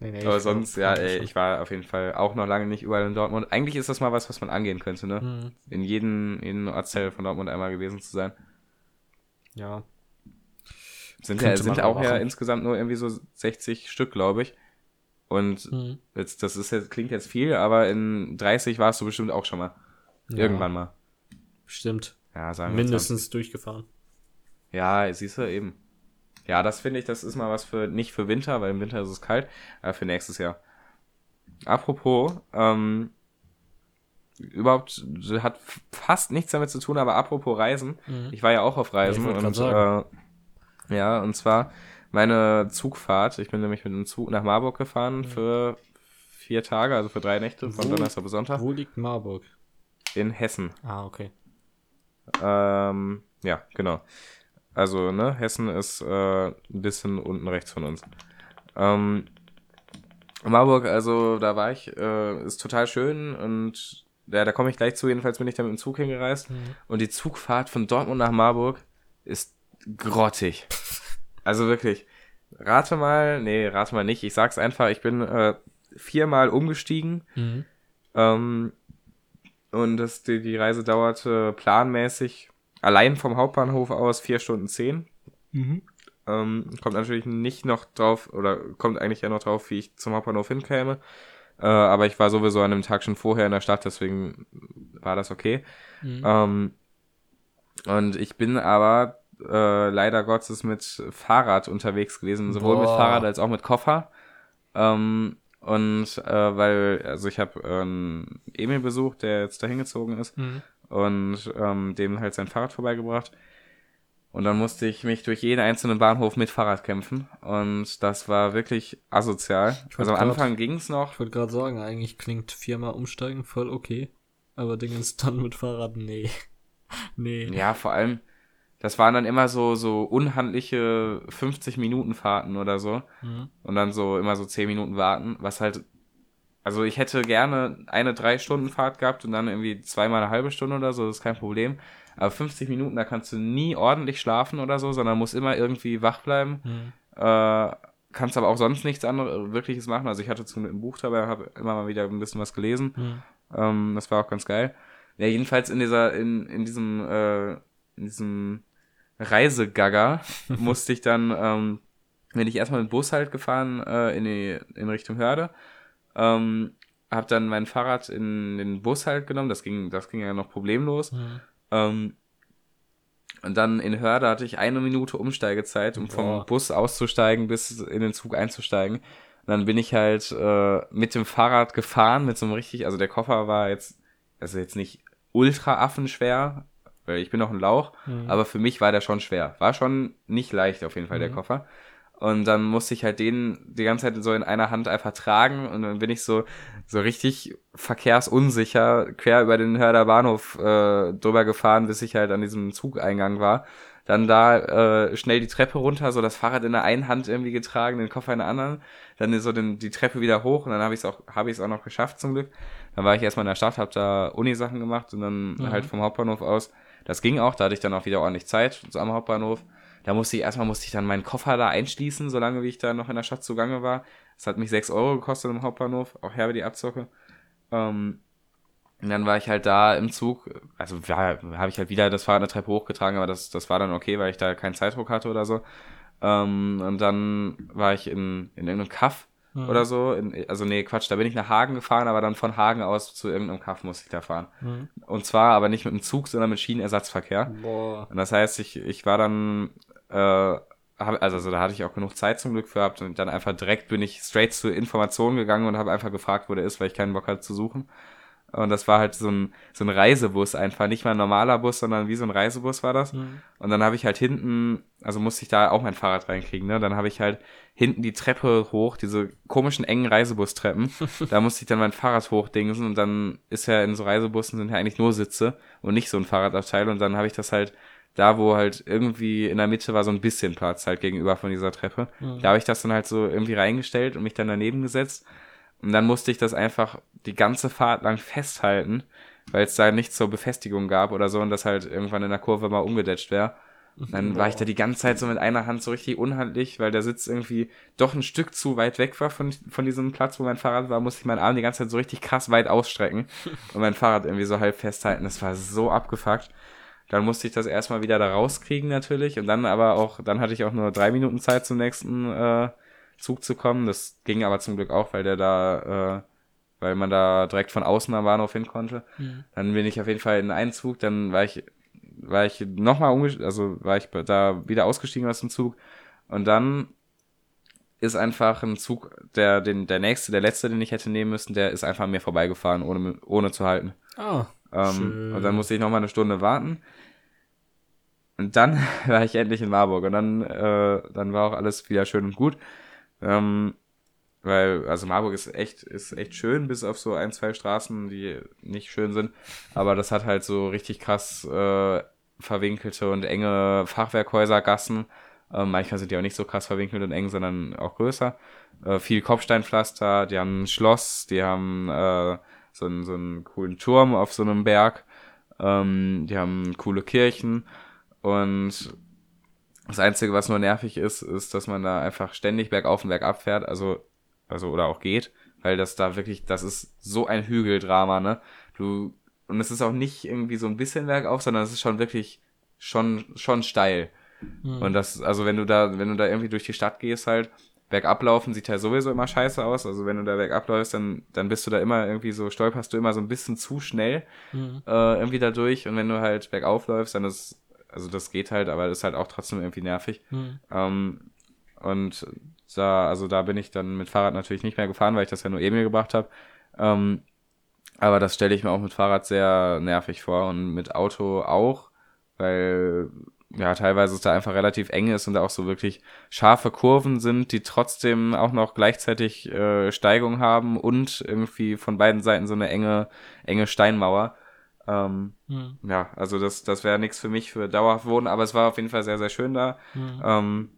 Nee, nee, Aber sonst, ja, ey, ich war auf jeden Fall auch noch lange nicht überall in Dortmund. Eigentlich ist das mal was, was man angehen könnte, ne? Mhm. In jedem, in Ortsteil von Dortmund einmal gewesen zu sein. Ja. Sind ja, sind auch ja machen. insgesamt nur irgendwie so 60 Stück, glaube ich. Und Mhm. jetzt, das ist jetzt, klingt jetzt viel, aber in 30 warst du bestimmt auch schon mal. Ja, Irgendwann mal. Stimmt. Ja, sagen wir Mindestens durchgefahren. 20. Ja, siehst du eben. Ja, das finde ich, das ist mal was für, nicht für Winter, weil im Winter ist es kalt, aber für nächstes Jahr. Apropos, ähm, überhaupt hat fast nichts damit zu tun, aber apropos Reisen. Mhm. Ich war ja auch auf Reisen Ja, und äh, ja, und zwar meine Zugfahrt. Ich bin nämlich mit dem Zug nach Marburg gefahren für vier Tage, also für drei Nächte, von Wo- Donnerstag bis Sonntag, Wo liegt Marburg? in Hessen. Ah, okay. Ähm, ja, genau. Also, ne, Hessen ist äh, ein bisschen unten rechts von uns. Ähm, Marburg, also da war ich, äh, ist total schön und ja, da komme ich gleich zu. Jedenfalls bin ich da mit dem Zug hingereist und die Zugfahrt von Dortmund nach Marburg ist grottig. Also wirklich. Rate mal, nee, rate mal nicht. Ich sag's einfach, ich bin äh, viermal umgestiegen Mhm. ähm, und das, die, die Reise dauerte planmäßig allein vom Hauptbahnhof aus vier Stunden zehn. Mhm. Ähm, kommt natürlich nicht noch drauf, oder kommt eigentlich ja noch drauf, wie ich zum Hauptbahnhof hinkäme. Äh, aber ich war sowieso an dem Tag schon vorher in der Stadt, deswegen war das okay. Mhm. Ähm, und ich bin aber äh, leider Gottes mit Fahrrad unterwegs gewesen, sowohl mit Boah. Fahrrad als auch mit Koffer. Ähm, und äh, weil, also ich habe ähm, Emil besucht, der jetzt dahin gezogen ist Mhm. und ähm, dem halt sein Fahrrad vorbeigebracht. Und dann musste ich mich durch jeden einzelnen Bahnhof mit Fahrrad kämpfen. Und das war wirklich asozial. Also am grad- Anfang ging's noch. Ich wollte gerade sagen, eigentlich klingt viermal umsteigen voll okay. Aber Dingens dann mit Fahrrad, nee. nee. Ja, vor allem, das waren dann immer so, so unhandliche 50 Minuten Fahrten oder so. Mhm. Und dann so immer so 10 Minuten warten, was halt also ich hätte gerne eine drei Stunden Fahrt gehabt und dann irgendwie zweimal eine halbe Stunde oder so, das ist kein Problem. Aber 50 Minuten, da kannst du nie ordentlich schlafen oder so, sondern musst immer irgendwie wach bleiben. Mhm. Äh, kannst aber auch sonst nichts anderes wirkliches machen. Also ich hatte zum ein Buch dabei, habe immer mal wieder ein bisschen was gelesen. Mhm. Ähm, das war auch ganz geil. Ja, jedenfalls in dieser, in, in diesem, äh, in diesem Reisegagger musste ich dann, ähm, bin ich erstmal mit Bus halt gefahren äh, in, die, in Richtung Hörde. Ähm, hab dann mein Fahrrad in den Bus halt genommen, das ging, das ging ja noch problemlos. Mhm. Ähm, und dann in Hörde hatte ich eine Minute Umsteigezeit, um vom Bus auszusteigen bis in den Zug einzusteigen. Und dann bin ich halt äh, mit dem Fahrrad gefahren, mit so einem richtig, also der Koffer war jetzt, also jetzt nicht ultra affenschwer, ich bin noch ein Lauch, mhm. aber für mich war der schon schwer. War schon nicht leicht auf jeden Fall, mhm. der Koffer. Und dann musste ich halt den die ganze Zeit so in einer Hand einfach tragen und dann bin ich so, so richtig verkehrsunsicher quer über den Hörder Bahnhof äh, drüber gefahren, bis ich halt an diesem Zugeingang war. Dann da äh, schnell die Treppe runter, so das Fahrrad in der einen Hand irgendwie getragen, den Koffer in der anderen. Dann so den, die Treppe wieder hoch und dann habe ich es auch, habe ich es auch noch geschafft zum Glück. Dann war ich erstmal in der Stadt, habe da Uni-Sachen gemacht und dann mhm. halt vom Hauptbahnhof aus. Das ging auch, da hatte ich dann auch wieder ordentlich Zeit so am Hauptbahnhof. Da musste ich erstmal musste ich dann meinen Koffer da einschließen, solange wie ich da noch in der Stadt zugange war. Das hat mich 6 Euro gekostet im Hauptbahnhof, auch herbe die Abzocke. Ähm, und dann war ich halt da im Zug, also ja, habe ich halt wieder das Fahrrad eine Treppe hochgetragen, aber das, das war dann okay, weil ich da keinen Zeitdruck hatte oder so. Ähm, und dann war ich in, in irgendeinem Kaff mhm. oder so. In, also nee, Quatsch, da bin ich nach Hagen gefahren, aber dann von Hagen aus zu irgendeinem Kaff musste ich da fahren. Mhm. Und zwar aber nicht mit dem Zug, sondern mit Schienenersatzverkehr. Boah. Und das heißt, ich, ich war dann äh, hab, also, also da hatte ich auch genug Zeit zum Glück für gehabt und dann einfach direkt bin ich straight zu Informationen gegangen und habe einfach gefragt, wo der ist, weil ich keinen Bock hatte zu suchen. Und das war halt so ein, so ein Reisebus einfach, nicht mal ein normaler Bus, sondern wie so ein Reisebus war das. Mhm. Und dann habe ich halt hinten, also musste ich da auch mein Fahrrad reinkriegen, ne? Dann habe ich halt hinten die Treppe hoch, diese komischen engen Reisebustreppen. da musste ich dann mein Fahrrad hochdingsen und dann ist ja in so Reisebussen sind ja eigentlich nur Sitze und nicht so ein Fahrradabteil. Und dann habe ich das halt da, wo halt irgendwie in der Mitte war so ein bisschen Platz halt gegenüber von dieser Treppe. Mhm. Da habe ich das dann halt so irgendwie reingestellt und mich dann daneben gesetzt. Und dann musste ich das einfach die ganze Fahrt lang festhalten, weil es da nichts zur Befestigung gab oder so und das halt irgendwann in der Kurve mal umgedetscht wäre. Dann war ich da die ganze Zeit so mit einer Hand so richtig unhandlich, weil der Sitz irgendwie doch ein Stück zu weit weg war von, von diesem Platz, wo mein Fahrrad war, musste ich meinen Arm die ganze Zeit so richtig krass weit ausstrecken und mein Fahrrad irgendwie so halb festhalten. Das war so abgefuckt. Dann musste ich das erstmal wieder da rauskriegen natürlich und dann aber auch, dann hatte ich auch nur drei Minuten Zeit zum nächsten äh, Zug zu kommen. Das ging aber zum Glück auch, weil der da, äh, weil man da direkt von außen am Bahnhof hin konnte. Mhm. Dann bin ich auf jeden Fall in einen Zug, dann war ich, war ich nochmal umgestiegen, also war ich da wieder ausgestiegen aus dem Zug und dann ist einfach ein Zug, der, den, der nächste, der letzte, den ich hätte nehmen müssen, der ist einfach an mir vorbeigefahren, ohne, ohne zu halten. Ah. Ähm, und dann musste ich noch mal eine Stunde warten. Und dann war ich endlich in Marburg und dann, äh, dann war auch alles wieder schön und gut. Ähm, weil, also Marburg ist echt, ist echt schön, bis auf so ein, zwei Straßen, die nicht schön sind. Aber das hat halt so richtig krass äh, verwinkelte und enge Fachwerkhäusergassen. Äh, manchmal sind die auch nicht so krass verwinkelt und eng, sondern auch größer. Äh, viel Kopfsteinpflaster, die haben ein Schloss, die haben äh, so einen, so einen coolen Turm auf so einem Berg. Ähm, die haben coole Kirchen und das Einzige, was nur nervig ist, ist, dass man da einfach ständig bergauf und bergab fährt, also, also, oder auch geht, weil das da wirklich, das ist so ein Hügeldrama, ne? Du, und es ist auch nicht irgendwie so ein bisschen bergauf, sondern es ist schon wirklich schon, schon steil. Mhm. Und das, also wenn du da, wenn du da irgendwie durch die Stadt gehst halt, bergab laufen sieht ja sowieso immer scheiße aus. Also wenn du da bergab läufst, dann, dann bist du da immer irgendwie so, stolperst du immer so ein bisschen zu schnell mhm. äh, irgendwie da durch. Und wenn du halt bergauf läufst, dann ist, also das geht halt, aber ist halt auch trotzdem irgendwie nervig. Mhm. Ähm, und da, also da bin ich dann mit Fahrrad natürlich nicht mehr gefahren, weil ich das ja nur eben gebracht habe. Ähm, aber das stelle ich mir auch mit Fahrrad sehr nervig vor und mit Auto auch, weil ja, teilweise es da einfach relativ eng ist und da auch so wirklich scharfe Kurven sind, die trotzdem auch noch gleichzeitig äh, Steigung haben und irgendwie von beiden Seiten so eine enge, enge Steinmauer. Ähm, mhm. Ja, also das, das wäre nichts für mich für dauerhaft wohnen, aber es war auf jeden Fall sehr, sehr schön da. Mhm. Ähm,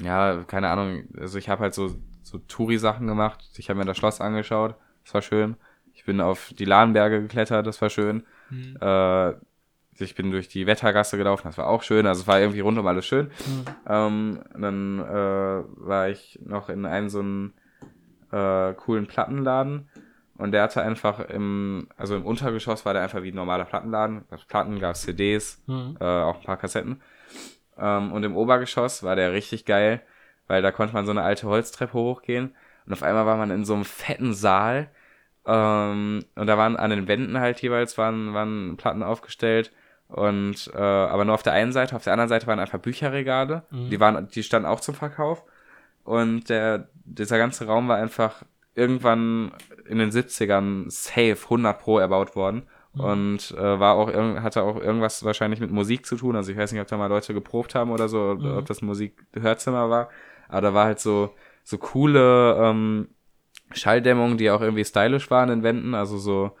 ja, keine Ahnung, also ich habe halt so, so Touri-Sachen gemacht. Ich habe mir das Schloss angeschaut, das war schön. Ich bin auf die Lahnberge geklettert, das war schön. Mhm. Äh, ich bin durch die Wettergasse gelaufen, das war auch schön. Also es war irgendwie rundum alles schön. Mhm. Ähm, dann äh, war ich noch in einem so einem äh, coolen Plattenladen und der hatte einfach im, also im Untergeschoss war der einfach wie ein normaler Plattenladen. Gab Platten, gab CDs, mhm. äh, auch ein paar Kassetten. Ähm, und im Obergeschoss war der richtig geil, weil da konnte man so eine alte Holztreppe hochgehen. Und auf einmal war man in so einem fetten Saal. Ähm, und da waren an den Wänden halt jeweils waren, waren Platten aufgestellt. Und äh, aber nur auf der einen Seite, auf der anderen Seite waren einfach Bücherregale. Mhm. Die waren, die standen auch zum Verkauf. Und der, dieser ganze Raum war einfach irgendwann in den 70ern safe 100 pro erbaut worden. Mhm. Und äh, war auch hatte auch irgendwas wahrscheinlich mit Musik zu tun. Also ich weiß nicht, ob da mal Leute geprobt haben oder so, mhm. ob das Musikhörzimmer war. Aber da war halt so, so coole ähm, Schalldämmungen, die auch irgendwie stylisch waren in Wänden. Also so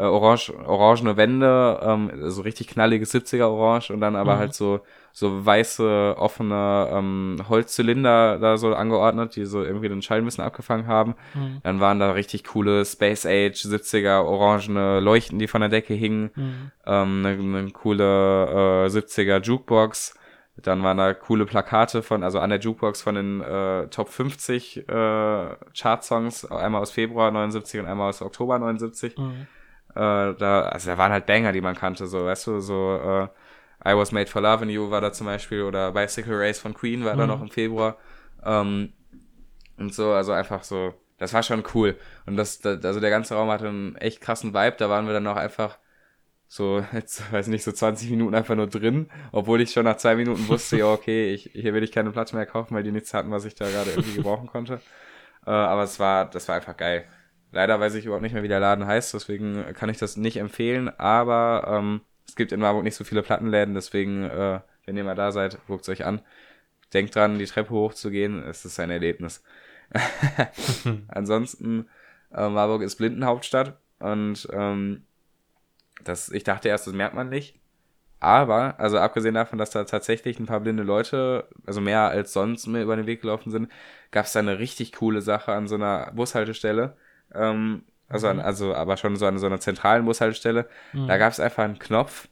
äh, orange, orangene Wände, ähm, so richtig knalliges 70er Orange und dann aber mhm. halt so, so weiße, offene ähm, Holzzylinder da so angeordnet, die so irgendwie den Schall ein bisschen abgefangen haben. Mhm. Dann waren da richtig coole Space Age 70er orangene Leuchten, die von der Decke hingen. Mhm. Ähm, eine, eine coole äh, 70er Jukebox. Dann waren da coole Plakate von, also an der Jukebox von den äh, Top 50 äh, Chart-Songs, einmal aus Februar 79 und einmal aus Oktober 79. Mhm. Äh, da, also da waren halt Banger, die man kannte, so, weißt du, so äh, I Was Made for Love and You war da zum Beispiel oder Bicycle Race von Queen war mhm. da noch im Februar. Ähm, und so, also einfach so, das war schon cool. Und das, das, also der ganze Raum hatte einen echt krassen Vibe, da waren wir dann auch einfach so, jetzt weiß nicht, so 20 Minuten einfach nur drin, obwohl ich schon nach zwei Minuten wusste, ja, okay, ich, hier will ich keine Platte mehr kaufen, weil die nichts hatten, was ich da gerade irgendwie gebrauchen konnte. Äh, aber es war, das war einfach geil. Leider weiß ich überhaupt nicht mehr, wie der Laden heißt, deswegen kann ich das nicht empfehlen, aber ähm, es gibt in Marburg nicht so viele Plattenläden, deswegen, äh, wenn ihr mal da seid, guckt euch an. Denkt dran, die Treppe hochzugehen, es ist ein Erlebnis. Ansonsten, äh, Marburg ist Blindenhauptstadt und ähm, das, ich dachte erst, das merkt man nicht. Aber, also abgesehen davon, dass da tatsächlich ein paar blinde Leute, also mehr als sonst mir über den Weg gelaufen sind, gab es da eine richtig coole Sache an so einer Bushaltestelle. Ähm, also, an, mhm. also, aber schon so an so einer zentralen Bushaltestelle. Mhm. Da gab es einfach einen Knopf,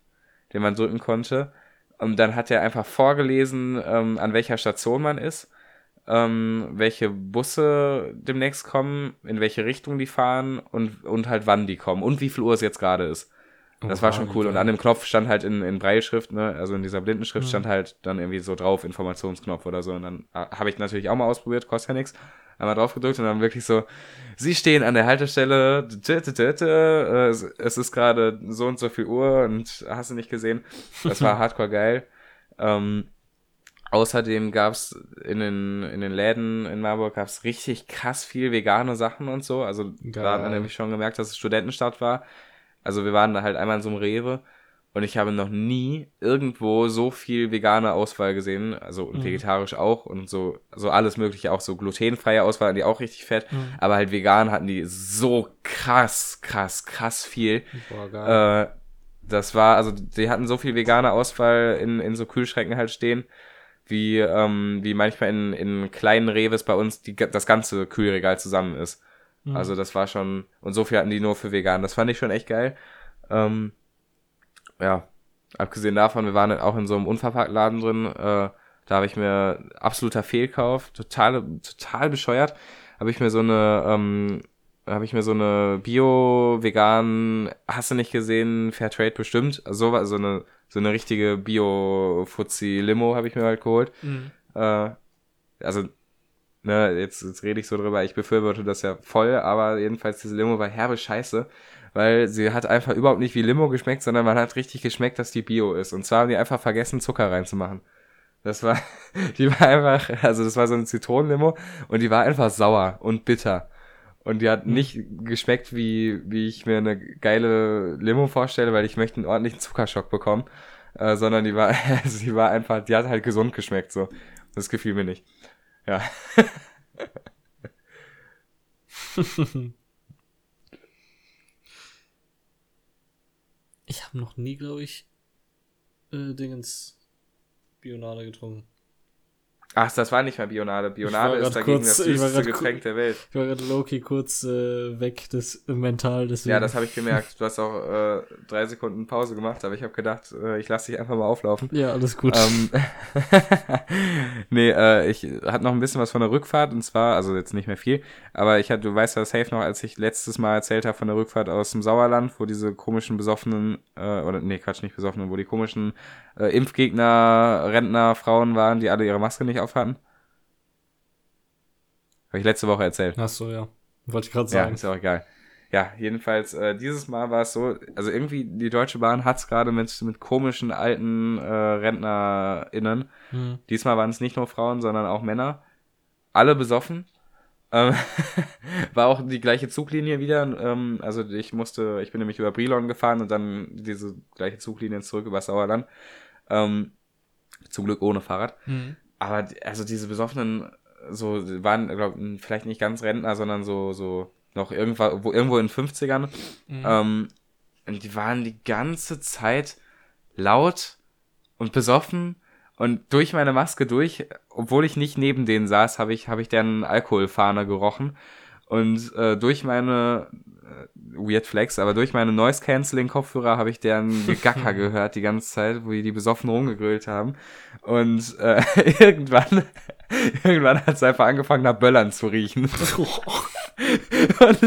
den man drücken konnte. Und dann hat er einfach vorgelesen, ähm, an welcher Station man ist, ähm, welche Busse demnächst kommen, in welche Richtung die fahren und, und halt wann die kommen und wie viel Uhr es jetzt gerade ist. Das oh, war schon cool. Und an dem Knopf stand halt in, in Breilschrift, ne, also in dieser Blindenschrift mhm. stand halt dann irgendwie so drauf, Informationsknopf oder so. Und dann äh, habe ich natürlich auch mal ausprobiert, kostet ja nichts einmal drauf gedrückt und dann wirklich so, sie stehen an der Haltestelle, äh, es ist gerade so und so viel Uhr und hast du nicht gesehen. Das war hardcore geil. Ähm, außerdem gab's in den, in den Läden in Marburg gab's richtig krass viel vegane Sachen und so. Also geil. da hat man nämlich schon gemerkt, dass es Studentenstadt war. Also wir waren da halt einmal in so einem Rewe und ich habe noch nie irgendwo so viel vegane Auswahl gesehen, also mhm. vegetarisch auch und so, so alles mögliche, auch so glutenfreie Auswahl, die auch richtig fett, mhm. aber halt vegan hatten die so krass, krass, krass viel. Boah, geil. Äh, das war, also die hatten so viel vegane Auswahl in, in so Kühlschränken halt stehen, wie, ähm, wie manchmal in, in kleinen Reves bei uns die, das ganze Kühlregal zusammen ist. Mhm. Also das war schon, und so viel hatten die nur für vegan. Das fand ich schon echt geil. Ähm, ja, abgesehen davon, wir waren auch in so einem Unverpacktladen drin, äh, da habe ich mir absoluter Fehlkauf, total, total bescheuert, habe ich mir so eine, ähm, habe ich mir so eine Bio-Vegan, hast du nicht gesehen, Fairtrade bestimmt, also so, so eine, so eine richtige Bio-Fuzzi-Limo habe ich mir halt geholt. Mhm. Äh, also, ne, jetzt, jetzt rede ich so drüber, ich befürworte das ja voll, aber jedenfalls diese Limo war herbe Scheiße weil sie hat einfach überhaupt nicht wie Limo geschmeckt, sondern man hat richtig geschmeckt, dass die Bio ist. Und zwar haben die einfach vergessen, Zucker reinzumachen. Das war, die war einfach, also das war so eine Zitronenlimo und die war einfach sauer und bitter. Und die hat hm. nicht geschmeckt, wie, wie ich mir eine geile Limo vorstelle, weil ich möchte einen ordentlichen Zuckerschock bekommen. Äh, sondern die war, also die war einfach, die hat halt gesund geschmeckt, so. Das gefiel mir nicht. Ja. Ich habe noch nie, glaube ich, äh, Dingens Bionade getrunken. Ach, das war nicht mehr Bionade. Bionade ist dagegen kurz- das süßeste Getränk der Welt. Ich war gerade Loki kurz äh, weg, das mental, deswegen. Ja, das habe ich gemerkt. Du hast auch äh, drei Sekunden Pause gemacht, aber ich habe gedacht, äh, ich lasse dich einfach mal auflaufen. Ja, alles gut. Ähm, nee, äh, ich hatte noch ein bisschen was von der Rückfahrt und zwar, also jetzt nicht mehr viel, aber ich hatte, du weißt ja safe noch, als ich letztes Mal erzählt habe von der Rückfahrt aus dem Sauerland, wo diese komischen besoffenen, äh, oder nee, Quatsch, nicht besoffenen, wo die komischen äh, Impfgegner, Rentner, Frauen waren, die alle ihre Maske nicht aufhatten. Habe ich letzte Woche erzählt. Ach so, ja. Wollte ich gerade Ja, sagen. ist ja auch egal. Ja, jedenfalls, äh, dieses Mal war es so, also irgendwie, die Deutsche Bahn hat's gerade mit, mit komischen alten äh, RentnerInnen. Hm. Diesmal waren es nicht nur Frauen, sondern auch Männer. Alle besoffen. Ähm, war auch die gleiche Zuglinie wieder. Ähm, also ich musste, ich bin nämlich über Brilon gefahren und dann diese gleiche Zuglinie zurück über Sauerland. Ähm, zum Glück ohne Fahrrad. Hm. Aber also diese besoffenen so waren glaub, vielleicht nicht ganz Rentner, sondern so so noch irgendwo wo, irgendwo in den 50ern. Mhm. Ähm, und die waren die ganze Zeit laut und besoffen und durch meine Maske durch, obwohl ich nicht neben denen saß, habe ich habe ich deren Alkoholfahne gerochen und äh, durch meine Weird Flex, aber durch meine Noise Cancelling Kopfhörer habe ich deren Gegacker gehört die ganze Zeit, wo die die besoffen rumgegrölt haben und äh, irgendwann irgendwann hat es einfach angefangen nach Böllern zu riechen. und,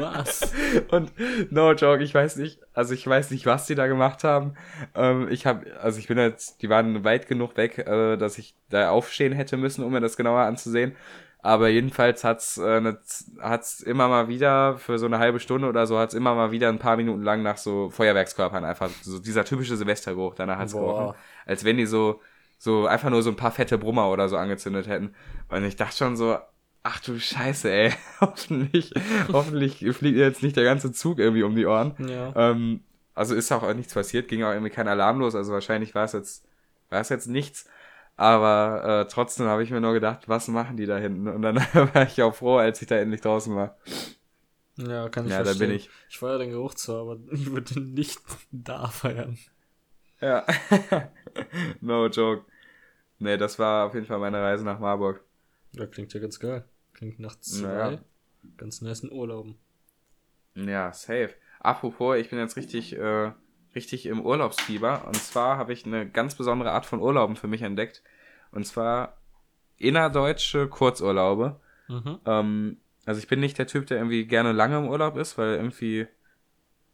Was? und no joke, ich weiß nicht, also ich weiß nicht, was die da gemacht haben. Ähm, ich habe, also ich bin jetzt, die waren weit genug weg, äh, dass ich da aufstehen hätte müssen, um mir das genauer anzusehen. Aber jedenfalls hat's, äh, ne, hat's immer mal wieder für so eine halbe Stunde oder so hat's immer mal wieder ein paar Minuten lang nach so Feuerwerkskörpern einfach so dieser typische Silvestergeruch danach hat's Boah. gerochen, als wenn die so so einfach nur so ein paar fette Brummer oder so angezündet hätten. Und ich dachte schon so, ach du Scheiße, ey, hoffentlich, hoffentlich fliegt jetzt nicht der ganze Zug irgendwie um die Ohren. Ja. Ähm, also ist auch nichts passiert, ging auch irgendwie kein Alarm los, also wahrscheinlich war es jetzt, war es jetzt nichts. Aber äh, trotzdem habe ich mir nur gedacht, was machen die da hinten? Und dann war ich auch froh, als ich da endlich draußen war. Ja, kann ich Ja, da verstehen. bin ich. Ich feiere den Geruch zwar, aber ich würde nicht da feiern. Ja. no joke. Nee, das war auf jeden Fall meine Reise nach Marburg. Ja, klingt ja ganz geil. Klingt nach zwei Naja. ganz nice Urlauben. Ja, safe. Apropos, ich bin jetzt richtig, äh, richtig im Urlaubsfieber. Und zwar habe ich eine ganz besondere Art von Urlauben für mich entdeckt. Und zwar innerdeutsche Kurzurlaube. Mhm. Ähm, also ich bin nicht der Typ, der irgendwie gerne lange im Urlaub ist, weil irgendwie,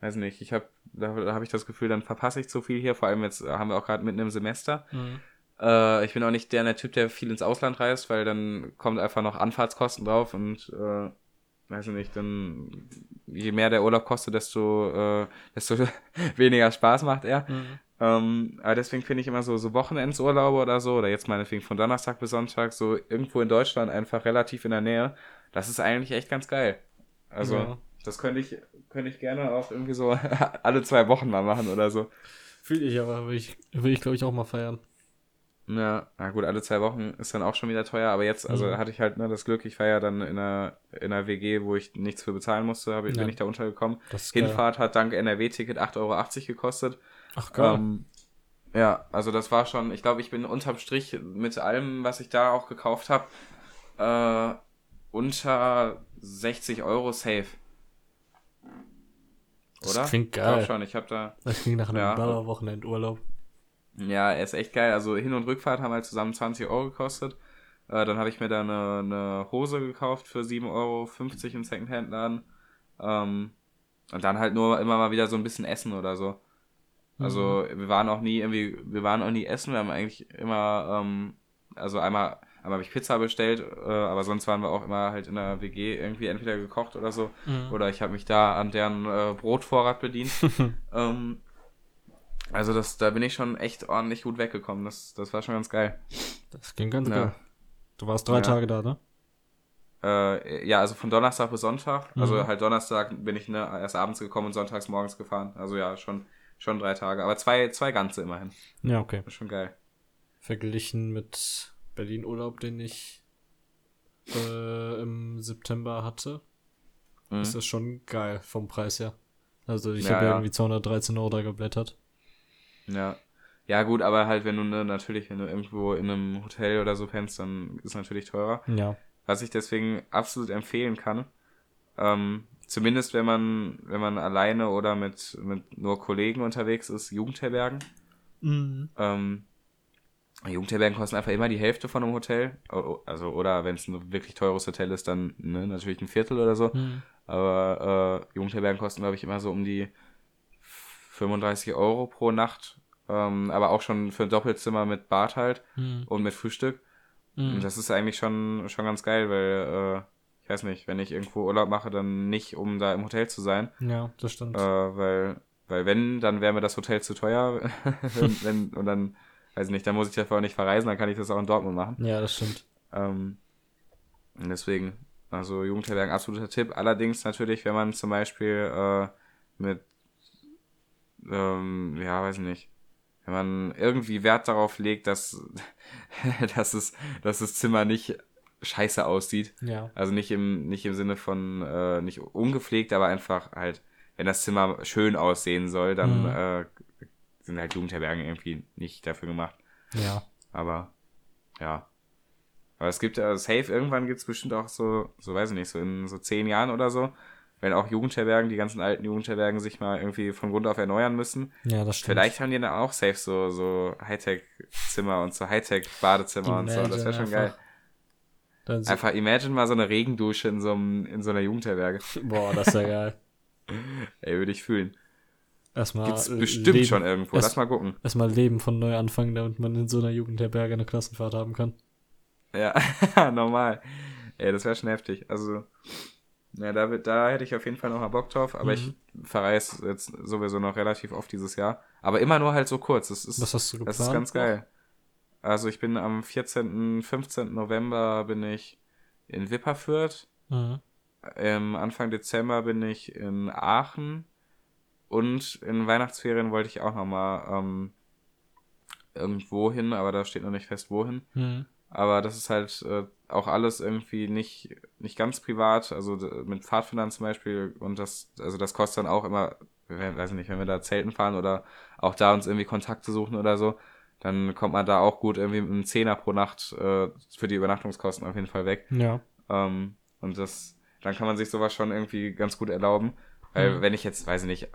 weiß nicht, ich habe, da, da habe ich das Gefühl, dann verpasse ich zu viel hier. Vor allem jetzt äh, haben wir auch gerade mitten im Semester. Mhm. Äh, ich bin auch nicht der, der Typ, der viel ins Ausland reist, weil dann kommt einfach noch Anfahrtskosten drauf und äh, weiß ich nicht, dann je mehr der Urlaub kostet, desto, äh, desto weniger Spaß macht er. Mhm. Ähm, aber deswegen finde ich immer so, so Wochenendsurlaube oder so, oder jetzt meinetwegen von Donnerstag bis Sonntag, so irgendwo in Deutschland einfach relativ in der Nähe, das ist eigentlich echt ganz geil. Also, Ja. das könnte ich, könnte ich gerne auch irgendwie so alle zwei Wochen mal machen oder so. Fühle ich aber, will ich, will ich glaube ich auch mal feiern. Ja, na gut, alle zwei Wochen ist dann auch schon wieder teuer, aber jetzt, also Mhm. hatte ich halt ne, das Glück, ich war ja dann in einer, in einer WG, wo ich nichts für bezahlen musste, hab, ich Ja. bin ich da untergekommen. Hinfahrt hat dank NRW-Ticket 8,80 Euro gekostet. Ach geil. Ähm, ja, also das war schon, ich glaube, ich bin unterm Strich mit allem, was ich da auch gekauft habe, äh, unter 60 Euro safe. Das Oder? klingt Ich glaub geil. schon, ich habe da, Das klingt nach einem Ja. Ballerwochenendurlaub. Ja, er ist echt geil. Also Hin- und Rückfahrt haben halt zusammen 20 Euro gekostet. Äh, dann habe ich mir da eine, eine Hose gekauft für 7,50 Euro im Secondhand-Laden. Ähm, und dann halt nur immer mal wieder so ein bisschen Essen oder so. Also wir waren auch nie irgendwie, wir waren auch nie essen, wir haben eigentlich immer, ähm, also einmal, einmal habe ich Pizza bestellt, äh, aber sonst waren wir auch immer halt in der WG irgendwie entweder gekocht oder so. Mhm. Oder ich habe mich da an deren äh, Brotvorrat bedient. ähm, also das, da bin ich schon echt ordentlich gut weggekommen. Das, das war schon ganz geil. Das klingt ganz Ja. geil. Du warst drei Ja. Tage da, ne? Äh, ja, also von Donnerstag bis Sonntag. Also Mhm. halt Donnerstag bin ich ne, erst abends gekommen und sonntags morgens gefahren. Also ja, schon, schon drei Tage. Aber zwei, zwei ganze immerhin. Ja, okay. Ist schon geil. Verglichen mit Berlin-Urlaub, den ich äh, im September hatte, Mhm. ist das schon geil vom Preis her. Also ich Ja, habe ja. irgendwie 213 Euro da geblättert. Ja. Ja, gut, aber halt, wenn du ne, natürlich, wenn du irgendwo in einem Hotel oder so pennst, dann ist es natürlich teurer. Ja. Was ich deswegen absolut empfehlen kann, ähm, zumindest wenn man, wenn man alleine oder mit, mit nur Kollegen unterwegs ist, Jugendherbergen. Mhm. Ähm, Jugendherbergen kosten einfach immer die Hälfte von einem Hotel. Also, oder wenn es ein wirklich teures Hotel ist, dann ne, natürlich ein Viertel oder so. Mhm. Aber äh, Jugendherbergen kosten, glaube ich, immer so um die 35 Euro pro Nacht. Ähm, aber auch schon für ein Doppelzimmer mit Bad halt Mhm. und mit Frühstück. Mhm. Und das ist eigentlich schon, schon ganz geil, weil, äh, ich weiß nicht, wenn ich irgendwo Urlaub mache, dann nicht, um da im Hotel zu sein. Ja, das stimmt. Äh, weil, weil wenn, dann wäre mir das Hotel zu teuer. und, wenn, und dann, weiß ich nicht, dann muss ich dafür auch nicht verreisen, dann kann ich das auch in Dortmund machen. Ja, das stimmt. Ähm, und deswegen, also Jugendherbergen, absoluter Tipp. Allerdings natürlich, wenn man zum Beispiel äh, mit, ähm, ja, weiß ich nicht, wenn man irgendwie Wert darauf legt, dass, dass, es, dass das Zimmer nicht scheiße aussieht. Ja. Also nicht im, nicht im Sinne von, äh, nicht ungepflegt, aber einfach halt, wenn das Zimmer schön aussehen soll, dann Mhm. äh, sind halt Jugendherbergen irgendwie nicht dafür gemacht. Ja. Aber ja. Aber es gibt ja safe, irgendwann gibt es bestimmt auch so, so weiß ich nicht, so in so zehn Jahren oder so, wenn auch Jugendherbergen, die ganzen alten Jugendherbergen sich mal irgendwie von Grund auf erneuern müssen. Ja, das stimmt. Vielleicht haben die dann auch safe so, so Hightech-Zimmer und so Hightech-Badezimmer und so. Das wäre schon geil. Einfach imagine mal so eine Regendusche in so, einem, in so einer Jugendherberge. boah, das ist ja geil. Ey, würde ich fühlen. Erstmal Gibt's bestimmt Leben, schon irgendwo. erst- Lass mal gucken. Erstmal Leben von neu anfangen, damit man in so einer Jugendherberge eine Klassenfahrt haben kann. Ja, normal. Ey, das wäre schon heftig. Also, ja, da, da hätte ich auf jeden Fall noch mal Bock drauf, aber ich verreise jetzt sowieso noch relativ oft dieses Jahr. Aber immer nur halt so kurz. Das ist, Was hast du geplant? das ist ganz geil. Also ich bin am 14., 15. November bin ich in Wipperfürth. Mhm. Im Anfang Dezember bin ich in Aachen. Und in Weihnachtsferien wollte ich auch noch mal ähm, irgendwo hin, aber da steht noch nicht fest, wohin. Mhm. Aber das ist halt äh, auch alles irgendwie nicht, nicht ganz privat, also mit Pfadfindern zum Beispiel. Und das, also das kostet dann auch immer, wenn- weiß ich nicht, wenn wir da Zelten fahren oder auch da uns irgendwie Kontakte suchen oder so, dann kommt man da auch gut irgendwie mit einem Zehner pro Nacht äh, für die Übernachtungskosten auf jeden Fall weg. Ja. Ähm, und das, dann kann man sich sowas schon irgendwie ganz gut erlauben. Weil Mhm. wenn ich jetzt, weiß ich nicht,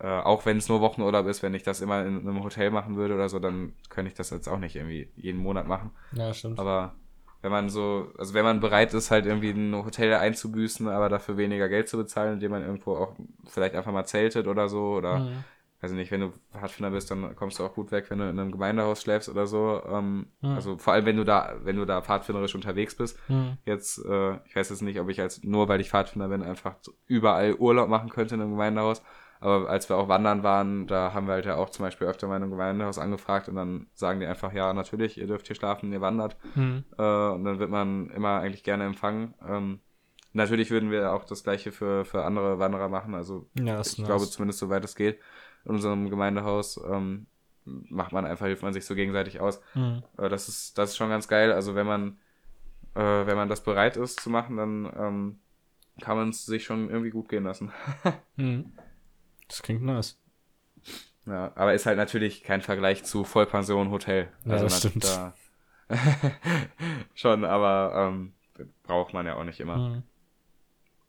äh, auch wenn es nur Wochenurlaub ist, wenn ich das immer in einem Hotel machen würde oder so, dann könnte ich das jetzt auch nicht irgendwie jeden Monat machen. Ja, stimmt. Aber wenn man so, also wenn man bereit ist, halt irgendwie ein Hotel einzubüßen, aber dafür weniger Geld zu bezahlen, indem man irgendwo auch vielleicht einfach mal zeltet oder so, oder Mhm. Ich nicht, wenn du Pfadfinder bist, dann kommst du auch gut weg, wenn du in einem Gemeindehaus schläfst oder so. Ähm, Mhm. Also vor allem, wenn du da, wenn du da pfadfinderisch unterwegs bist. Mhm. Jetzt, äh, ich weiß jetzt nicht, ob ich als, nur weil ich Pfadfinder bin, einfach überall Urlaub machen könnte in einem Gemeindehaus. Aber als wir auch wandern waren, da haben wir halt ja auch zum Beispiel öfter mal in einem Gemeindehaus angefragt und dann sagen die einfach, ja, natürlich, ihr dürft hier schlafen, ihr wandert. Mhm. Äh, und dann wird man immer eigentlich gerne empfangen. Ähm, natürlich würden wir auch das gleiche für, für andere Wanderer machen. Also Ja, ich nice. glaube zumindest soweit es geht. In unserem Gemeindehaus ähm, macht man einfach, hilft man sich so gegenseitig aus. Mhm. Äh, das ist, das ist schon ganz geil. Also wenn man, äh, wenn man das bereit ist zu machen, dann ähm, kann man es sich schon irgendwie gut gehen lassen. Mhm. Das klingt nice. ja, aber ist halt natürlich kein Vergleich zu Vollpension, Hotel. Ja, das na- stimmt. Da schon, aber ähm, braucht man ja auch nicht immer. Mhm.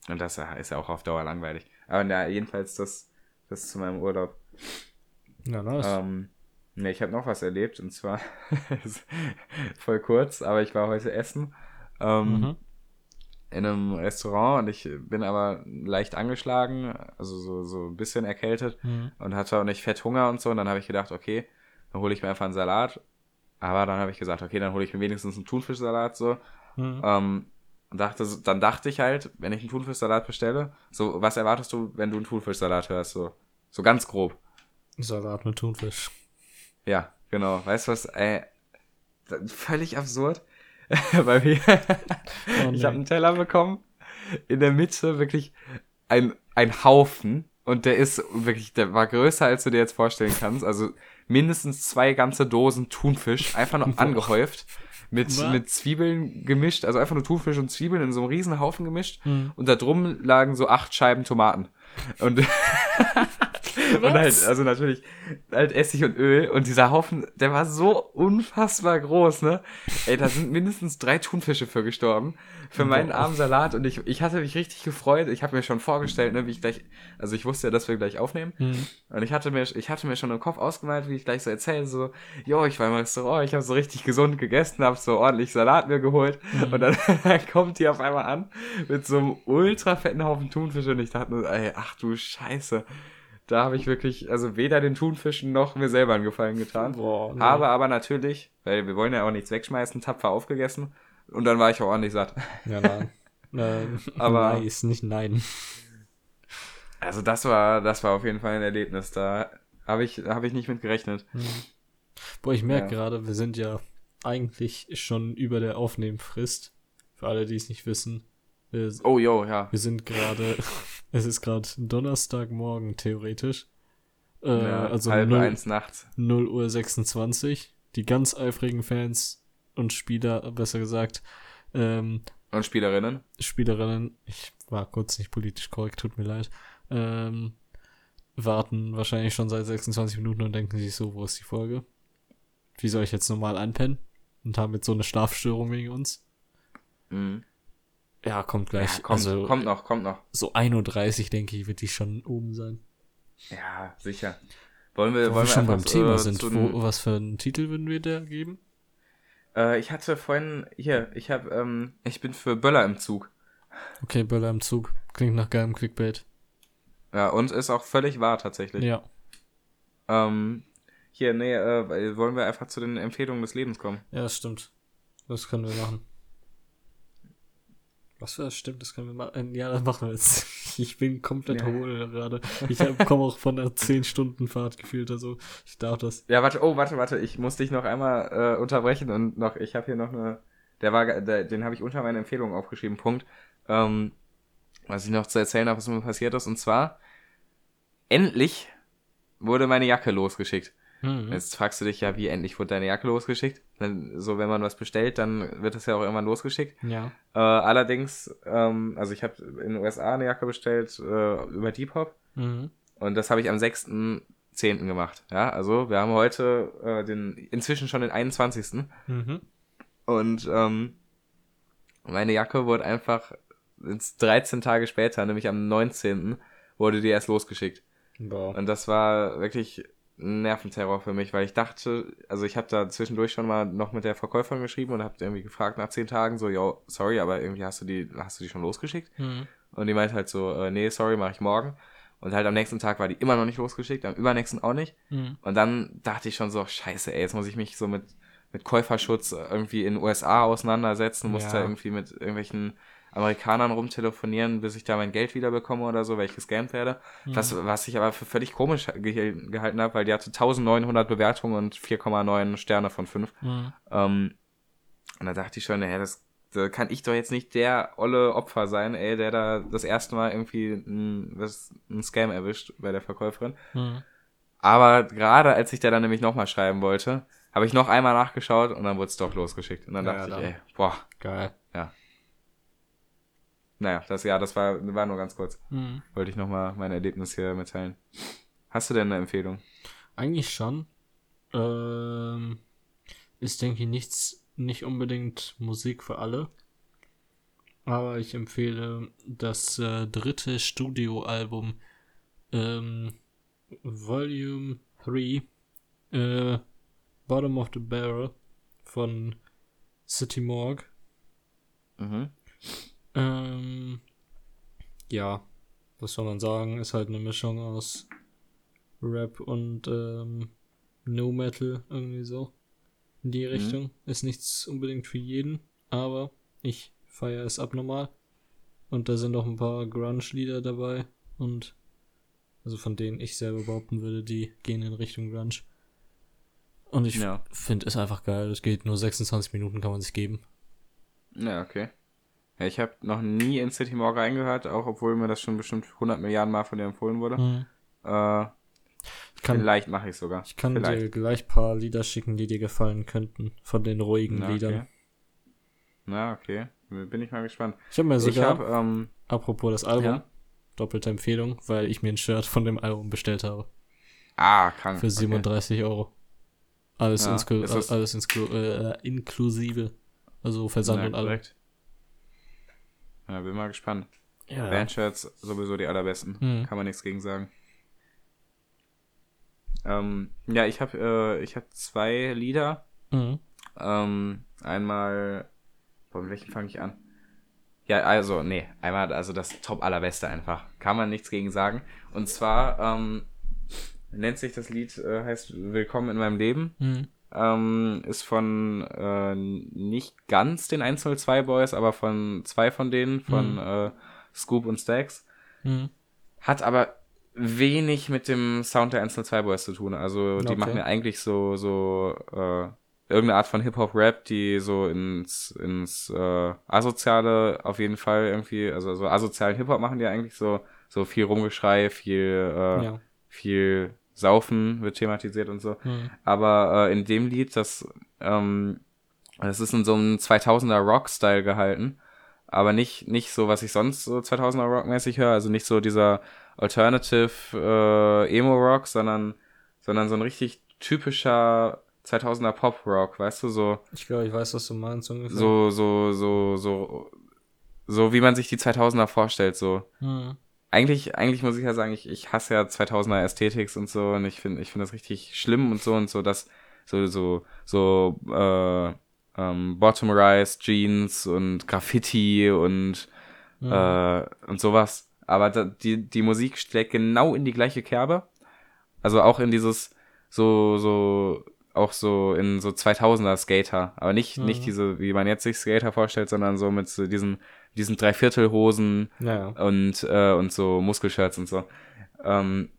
Und das ist ja auch auf Dauer langweilig. Aber ja, jedenfalls das, das zu meinem Urlaub. Ja, nice. Ähm, ne, ich habe noch was erlebt und zwar voll kurz, aber ich war heute essen ähm, Mhm. in einem Restaurant und ich bin aber leicht angeschlagen, also so, so ein bisschen erkältet Mhm. und hatte auch nicht fett Hunger und so. Und dann habe ich gedacht, okay, dann hole ich mir einfach einen Salat. Aber dann habe ich gesagt, okay, dann hole ich mir wenigstens einen Thunfischsalat so. Mhm. Ähm, und dachte, dann dachte ich halt, wenn ich einen Thunfischsalat bestelle, so, was erwartest du, wenn du einen Thunfischsalat hörst? So, so ganz grob. Salat mit Thunfisch. Ja, genau. Weißt du was? Ey, völlig absurd. Weil wir, Oh, ich nee. habe einen Teller bekommen, in der Mitte wirklich ein, ein Haufen und der ist wirklich, der war größer, als du dir jetzt vorstellen kannst. Also mindestens zwei ganze Dosen Thunfisch, einfach nur angehäuft, mit, Was? mit Zwiebeln gemischt, also einfach nur Thunfisch und Zwiebeln in so einem riesen Haufen gemischt Mhm. und da drum lagen so acht Scheiben Tomaten. Und Und halt, also natürlich, halt Essig und Öl und dieser Haufen, der war so unfassbar groß, ne? Ey, da sind mindestens drei Thunfische für gestorben. Für meinen armen Salat und ich, ich hatte mich richtig gefreut. Ich habe mir schon vorgestellt, ne, wie ich gleich, also ich wusste ja, dass wir gleich aufnehmen. Mhm. Und ich hatte mir, ich hatte mir schon im Kopf ausgemalt, wie ich gleich so erzähle, so, jo, ich war im Restaurant, ich habe so richtig gesund gegessen, habe so ordentlich Salat mir geholt Mhm. und dann, kommt die auf einmal an mit so einem ultra fetten Haufen Thunfische und ich dachte nur, ey, ach du Scheiße. Da habe ich wirklich, also weder den Thunfischen noch mir selber einen Gefallen getan. Boah, nee. Habe aber natürlich, weil wir wollen ja auch nichts wegschmeißen, tapfer aufgegessen. Und dann war ich auch ordentlich satt. Ja, nein. ähm, Aber- Nice, nicht nein. Also das war, das war auf jeden Fall ein Erlebnis. Da habe ich, habe ich nicht mit gerechnet. Boah, ich merke Ja. gerade, wir sind ja eigentlich schon über der Aufnehmfrist. Für alle, die es nicht wissen. Wir, Oh, yo, ja. wir sind gerade, es ist gerade Donnerstagmorgen theoretisch. Äh, ja also halb 0, eins nachts. 0 Uhr 26. Die ganz eifrigen Fans und Spieler, besser gesagt, ähm, Und Spielerinnen? Spielerinnen, ich war kurz nicht politisch korrekt, tut mir leid, ähm, warten wahrscheinlich schon seit 26 Minuten und denken sich so, wo ist die Folge? Wie soll ich jetzt normal einpennen? Und haben jetzt so eine Schlafstörung wegen uns? Mhm. Ja, kommt gleich. Ja, kommt, also kommt noch, kommt noch. so 1.30 Uhr, denke ich, wird die schon oben sein. Ja, sicher. Wollen wir, Wo wollen wir wir schon beim Thema äh, sind, wo, was für einen Titel würden wir da geben? Äh, ich hatte vorhin, hier, ich habe, ähm, ich bin für Böller im Zug. Okay, Böller im Zug. Klingt nach geilem Clickbait. Ja, und ist auch völlig wahr tatsächlich. Ja. Ähm, hier, nee, äh, wollen wir einfach zu den Empfehlungen des Lebens kommen. Ja, das stimmt. Das können wir machen. Was für das stimmt, das können wir machen. Ja, das machen wir jetzt. Ich bin komplett Ja. hohl gerade. Ich komme auch von einer 10-Stunden-Fahrt gefühlt, also ich darf das. Ja, warte, oh, warte, warte, ich muss dich noch einmal äh, unterbrechen und noch, ich habe hier noch eine, der war, der, den habe ich unter meine Empfehlung aufgeschrieben, Punkt. Ähm, was ich noch zu erzählen habe, was mir passiert ist, und zwar, endlich wurde meine Jacke losgeschickt. Hm. Jetzt fragst du dich ja, wie endlich wurde deine Jacke losgeschickt? Dann, so, wenn man was bestellt, dann wird das ja auch irgendwann losgeschickt. Ja. Äh, allerdings, ähm, also ich habe in den USA eine Jacke bestellt äh, über Depop Mhm. und das habe ich am 6.10. gemacht. Ja, also wir haben heute äh, den inzwischen schon den 21. Mhm. Und ähm, meine Jacke wurde einfach jetzt 13 Tage später, nämlich am 19. wurde die erst losgeschickt. Boah. Und das war wirklich Nerventerror für mich, weil ich dachte, also ich habe da zwischendurch schon mal noch mit der Verkäuferin geschrieben und habe irgendwie gefragt nach 10 Tagen so, yo, sorry, aber irgendwie hast du die, hast du die schon losgeschickt? Mhm. Und die meint halt so, äh, nee, sorry, mache ich morgen. Und halt am nächsten Tag war die immer noch nicht losgeschickt, am übernächsten auch nicht. Mhm. Und dann dachte ich schon so, scheiße, ey, jetzt muss ich mich so mit, mit Käuferschutz irgendwie in den USA auseinandersetzen, muss Ja. da irgendwie mit irgendwelchen Amerikanern rumtelefonieren, bis ich da mein Geld wieder bekomme oder so, weil ich gescampt werde. Was, was ich aber für völlig komisch ge gehalten habe, weil die hatte 1900 Bewertungen und 4,9 Sterne von 5. Mhm. Ähm, und da dachte ich schon, naja, das, da kann ich doch jetzt nicht der olle Opfer sein, ey, der da das erste Mal irgendwie ein, was, ein Scam erwischt bei der Verkäuferin. Mhm. Aber gerade als ich da dann nämlich nochmal schreiben wollte, habe ich noch einmal nachgeschaut und dann wurde es doch losgeschickt. Und dann Ja, dachte dann. ich, ey, boah, Geil. Naja, das ja, das war, war nur ganz kurz. Mhm. Wollte ich nochmal mein Erlebnis hier mitteilen. Hast du denn eine Empfehlung? Eigentlich schon. Ähm, ist, denke ich, nichts, nicht unbedingt Musik für alle. Aber ich empfehle das äh, dritte Studioalbum ähm, Volume 3 äh, Bottom of the Barrel von City Morgue. Mhm. Ähm, ja, was soll man sagen? Ist halt eine Mischung aus Rap und ähm, No Metal, irgendwie so. In die Richtung. Ist nichts unbedingt für jeden, aber ich feiere es abnormal. Und da sind auch ein paar Grunge-Lieder dabei. Und also von denen ich selber behaupten würde, die gehen in Richtung Grunge. Und ich Ja. finde es einfach geil. Es geht nur 26 Minuten, kann man sich geben. Ja, okay. Ja, ich habe noch nie in City Morgue reingehört, auch obwohl mir das schon bestimmt 100 Milliarden Mal von dir empfohlen wurde. Mhm. Äh, Ich kann, vielleicht mache ich sogar. Ich kann vielleicht. dir gleich paar Lieder schicken, die dir gefallen könnten. Von den ruhigen Na, Liedern. okay. Na, okay. Bin ich mal gespannt. Ich habe mir sogar, habe, ähm, apropos das Album, Ja? doppelte Empfehlung, weil ich mir ein Shirt von dem Album bestellt habe. Ah, krank. Für okay. 37 Euro. Alles, Ja, das- alles insklu äh, inklusive. Also Versand Ja, und allem. Ja, bin mal gespannt. Ja. Bandshirts sowieso die allerbesten. Mhm. Kann man nichts gegen sagen. Ähm, ja, ich habe äh, ich hab zwei Lieder. Mhm. Ähm, einmal, boah, mit welchem fange ich an? Ja, also, nee, einmal, also das Top allerbeste einfach. Kann man nichts gegen sagen. Und zwar, ähm, nennt sich das Lied, äh, heißt Willkommen in meinem Leben. Mhm. Ähm, ist von äh, nicht ganz den 102 Boys, aber von zwei von denen, von Mhm. äh, Scoop und Stax. Mhm. Hat aber wenig mit dem Sound der 102 Boys zu tun. Also die Okay. machen ja eigentlich so, so äh, irgendeine Art von Hip-Hop-Rap, die so ins, ins äh, Asoziale auf jeden Fall irgendwie, also so asozialen Hip-Hop machen die eigentlich so, so viel Rumgeschrei, viel, äh, Ja. viel Saufen wird thematisiert und so. Mhm. Aber äh, in dem Lied, das, ähm, das ist in so einem 2000er Rock-Style gehalten. Aber nicht, nicht so, was ich sonst so 2000er Rock-mäßig höre. Also nicht so dieser Alternative äh, Emo-Rock, sondern, sondern so ein richtig typischer 2000er Pop-Rock, weißt du, so, Ich glaube, ich weiß, was du meinst ungefähr. so, so, so, so, so wie man sich die 2000er vorstellt, so. Mhm. Eigentlich, eigentlich muss ich ja sagen, ich, ich hasse ja 2000er Ästhetiks und so und ich finde, ich finde das richtig schlimm und so und so, dass so, so, so, äh, ähm, Bottom Rise Jeans und Graffiti und, Mhm. äh, und sowas. Aber da, die, die Musik schlägt genau in die gleiche Kerbe. Also auch in dieses, so, so, auch so in so 2000er Skater. Aber nicht, Mhm. nicht diese, wie man jetzt sich Skater vorstellt, sondern so mit so diesen, diesen Dreiviertelhosen, Ja, und, äh, und so Muskelshirts und so. Ähm,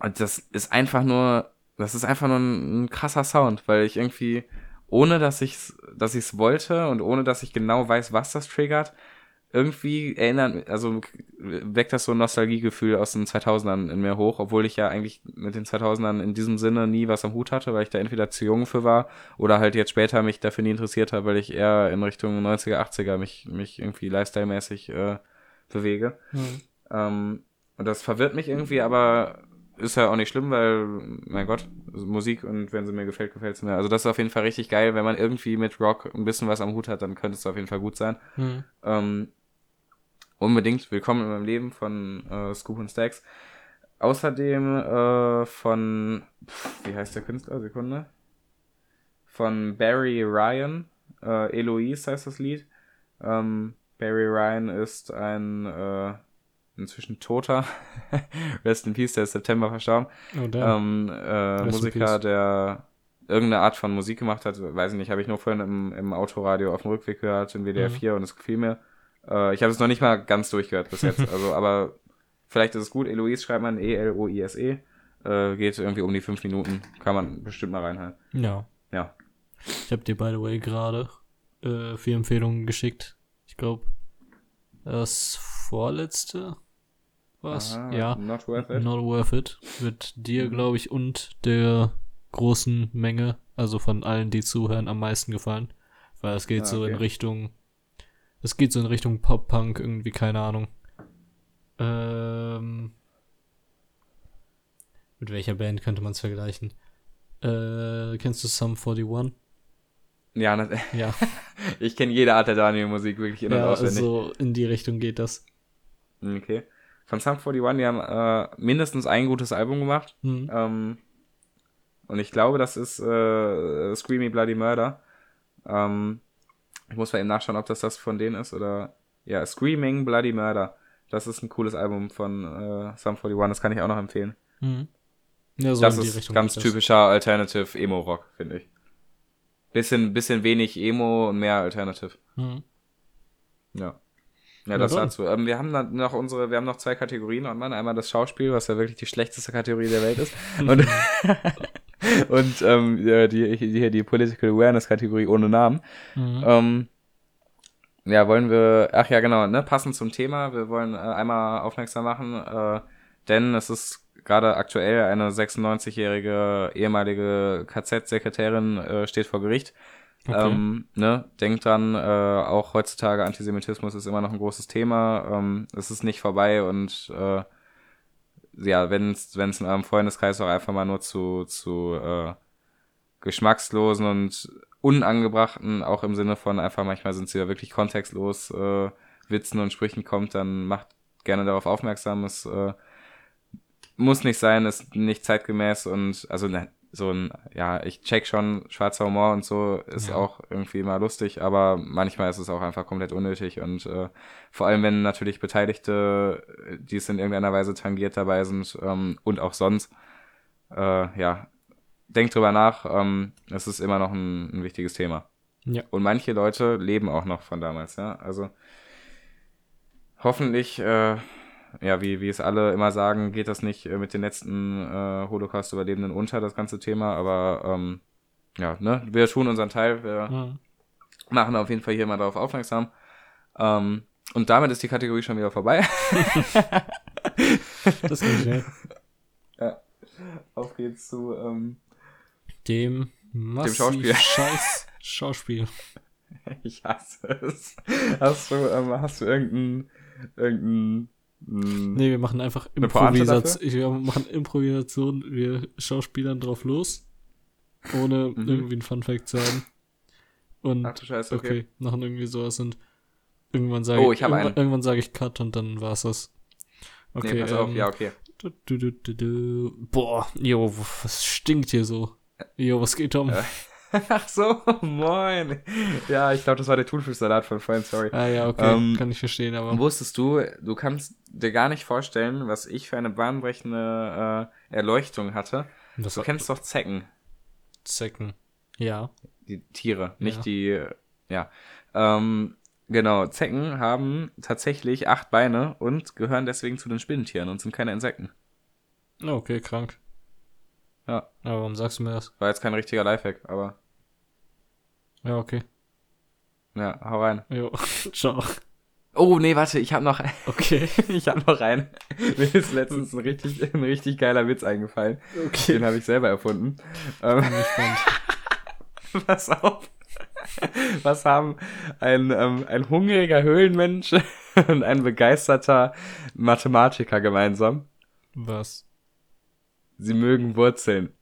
und das ist einfach nur, das ist einfach nur ein, ein krasser Sound, weil ich irgendwie, ohne dass ich's, dass ich's wollte und ohne dass ich genau weiß, was das triggert, irgendwie erinnert, also weckt das so ein Nostalgiegefühl aus den 2000ern in mir hoch, obwohl ich ja eigentlich mit den 2000ern in diesem Sinne nie was am Hut hatte, weil ich da entweder zu jung für war oder halt jetzt später mich dafür nie interessiert habe, weil ich eher in Richtung 90er, 80er mich, mich irgendwie lifestyle-mäßig äh, bewege. Mhm. Ähm, und das verwirrt mich irgendwie, aber ist ja auch nicht schlimm, weil, mein Gott, Musik und wenn sie mir gefällt, gefällt sie mir. Also das ist auf jeden Fall richtig geil. Wenn man irgendwie mit Rock ein bisschen was am Hut hat, dann könnte es auf jeden Fall gut sein. Mhm. Ähm, unbedingt Willkommen in meinem Leben von äh, Scoop und Stacks. Außerdem äh, von, pff, wie heißt der Künstler? Sekunde. Von Barry Ryan. Äh, Eloise heißt das Lied. Ähm, Barry Ryan ist ein äh, inzwischen Toter. Rest in Peace, der ist September verstorben. Oh. Ähm, äh, Musiker, der irgendeine Art von Musik gemacht hat, weiß ich nicht, habe ich nur vorhin im, im Autoradio auf dem Rückweg gehört, in WDR 4 und es gefiel mir. Äh, ich habe es noch nicht mal ganz durchgehört bis jetzt, also aber vielleicht ist es gut. Eloise schreibt man E-L-O-I-S-E. Äh, geht irgendwie um die fünf Minuten, kann man bestimmt mal reinhören. ja. Ja. Ich habe dir, by the way, gerade äh, vier Empfehlungen geschickt. Ich glaube, das vorletzte was? Ah, ja. Not worth it. Not worth it. Wird dir, glaube ich, und der großen Menge, also von allen, die zuhören, am meisten gefallen. Weil es geht Ah, so in okay. Richtung. Es geht so in Richtung Pop-Punk, irgendwie, keine Ahnung. Ähm. Mit welcher Band könnte man es vergleichen? Äh, kennst du Sum 41? Ja, das, Ja, ich kenne jede Art der Daniel-Musik wirklich in- und ja auswendig. also in die Richtung geht das. Okay. Von Sum 41, die haben äh, mindestens ein gutes Album gemacht. Hm. Ähm, und ich glaube, das ist äh, Screamy Bloody Murder. Ähm, ich muss mal eben nachschauen, ob das das von denen ist oder. Ja, Screaming Bloody Murder. Das ist ein cooles Album von äh, Sum 41, das kann ich auch noch empfehlen. Hm. Ja, so das ist Richtung ganz typischer Alternative Emo-Rock, finde ich. Bisschen, bisschen wenig Emo und mehr Alternative. Hm. Ja. Ja, das dann. dazu. Ähm, wir haben dann noch unsere, wir haben noch zwei Kategorien und man, einmal das Schauspiel, was ja wirklich die schlechteste Kategorie der Welt ist. Und, und ähm, ja, die, die, die Political Awareness Kategorie ohne Namen. Mhm. Ähm, ja, wollen wir, ach ja, genau, ne, passend zum Thema, wir wollen äh, einmal aufmerksam machen, äh, denn es ist gerade aktuell eine 96-jährige ehemalige KZ-Sekretärin äh, steht vor Gericht. Okay. Ähm, ne, denkt dran, äh, auch heutzutage Antisemitismus ist immer noch ein großes Thema. Ähm, es ist nicht vorbei und äh, ja, wenn es in eurem Freundeskreis auch einfach mal nur zu, zu äh, geschmackslosen und unangebrachten, auch im Sinne von einfach manchmal sind sie ja wirklich kontextlos, äh, Witzen und Sprüchen kommt, dann macht gerne darauf aufmerksam. Es äh, muss nicht sein, ist nicht zeitgemäß und also ne, so ein, ja, ich check schon, schwarzer Humor und so ist ja. auch irgendwie immer lustig, aber manchmal ist es auch einfach komplett unnötig und äh, vor allem, wenn natürlich Beteiligte, die es in irgendeiner Weise tangiert dabei sind ähm, und auch sonst, äh, ja, denkt drüber nach, ähm, es ist immer noch ein, ein wichtiges Thema. Ja. Und manche Leute leben auch noch von damals, ja, also hoffentlich äh, ja, wie, wie es alle immer sagen, geht das nicht äh, mit den letzten äh, Holocaust-Überlebenden unter, das ganze Thema, aber ähm, ja, ne, wir tun unseren Teil, wir ja. machen auf jeden Fall hier mal darauf aufmerksam. Ähm, und damit ist die Kategorie schon wieder vorbei. das geht schnell. Ja. Auf geht's zu ähm, dem, dem Schauspiel. Scheiß Schauspiel. Ich hasse es. Hast du, ähm, hast du irgendeinen irgendein. Nee, wir machen einfach Improvisation. Wir machen Improvisation, wir schauspielern drauf los, ohne mhm. irgendwie ein Funfact zu haben. Und Ach, Scheiße, okay. okay, machen irgendwie sowas und irgendwann sage oh, ich, irgendwann, irgendwann sage ich Cut und dann war's das. Okay, nee, pass ähm, auf, ja, okay. Du, du, du, Boah, jo, was stinkt hier so? Jo, was geht um? Ach so, moin. Ja, ich glaube, das war der Thunfischsalat von vorhin, sorry. Ah ja, okay, ähm, kann ich verstehen, aber. Wusstest du, du kannst dir gar nicht vorstellen, was ich für eine bahnbrechende äh, Erleuchtung hatte. Das du kennst doch Zecken. Zecken, ja. Die Tiere, nicht ja. die, ja. Ähm, genau, Zecken haben tatsächlich acht Beine und gehören deswegen zu den Spinnentieren und sind keine Insekten. Okay, krank. Ja. Aber warum sagst du mir das? War jetzt kein richtiger Lifehack, aber. Ja, okay. Ja, hau rein. Jo, ciao. Oh, nee, warte, ich hab noch. Okay. ich hab noch einen. Mir ist letztens ein richtig, ein richtig geiler Witz eingefallen. Okay. Den habe ich selber erfunden. Ähm, Pass auf. Was haben ein, ähm, ein hungriger Höhlenmensch und ein begeisterter Mathematiker gemeinsam? Was? Sie mögen Wurzeln.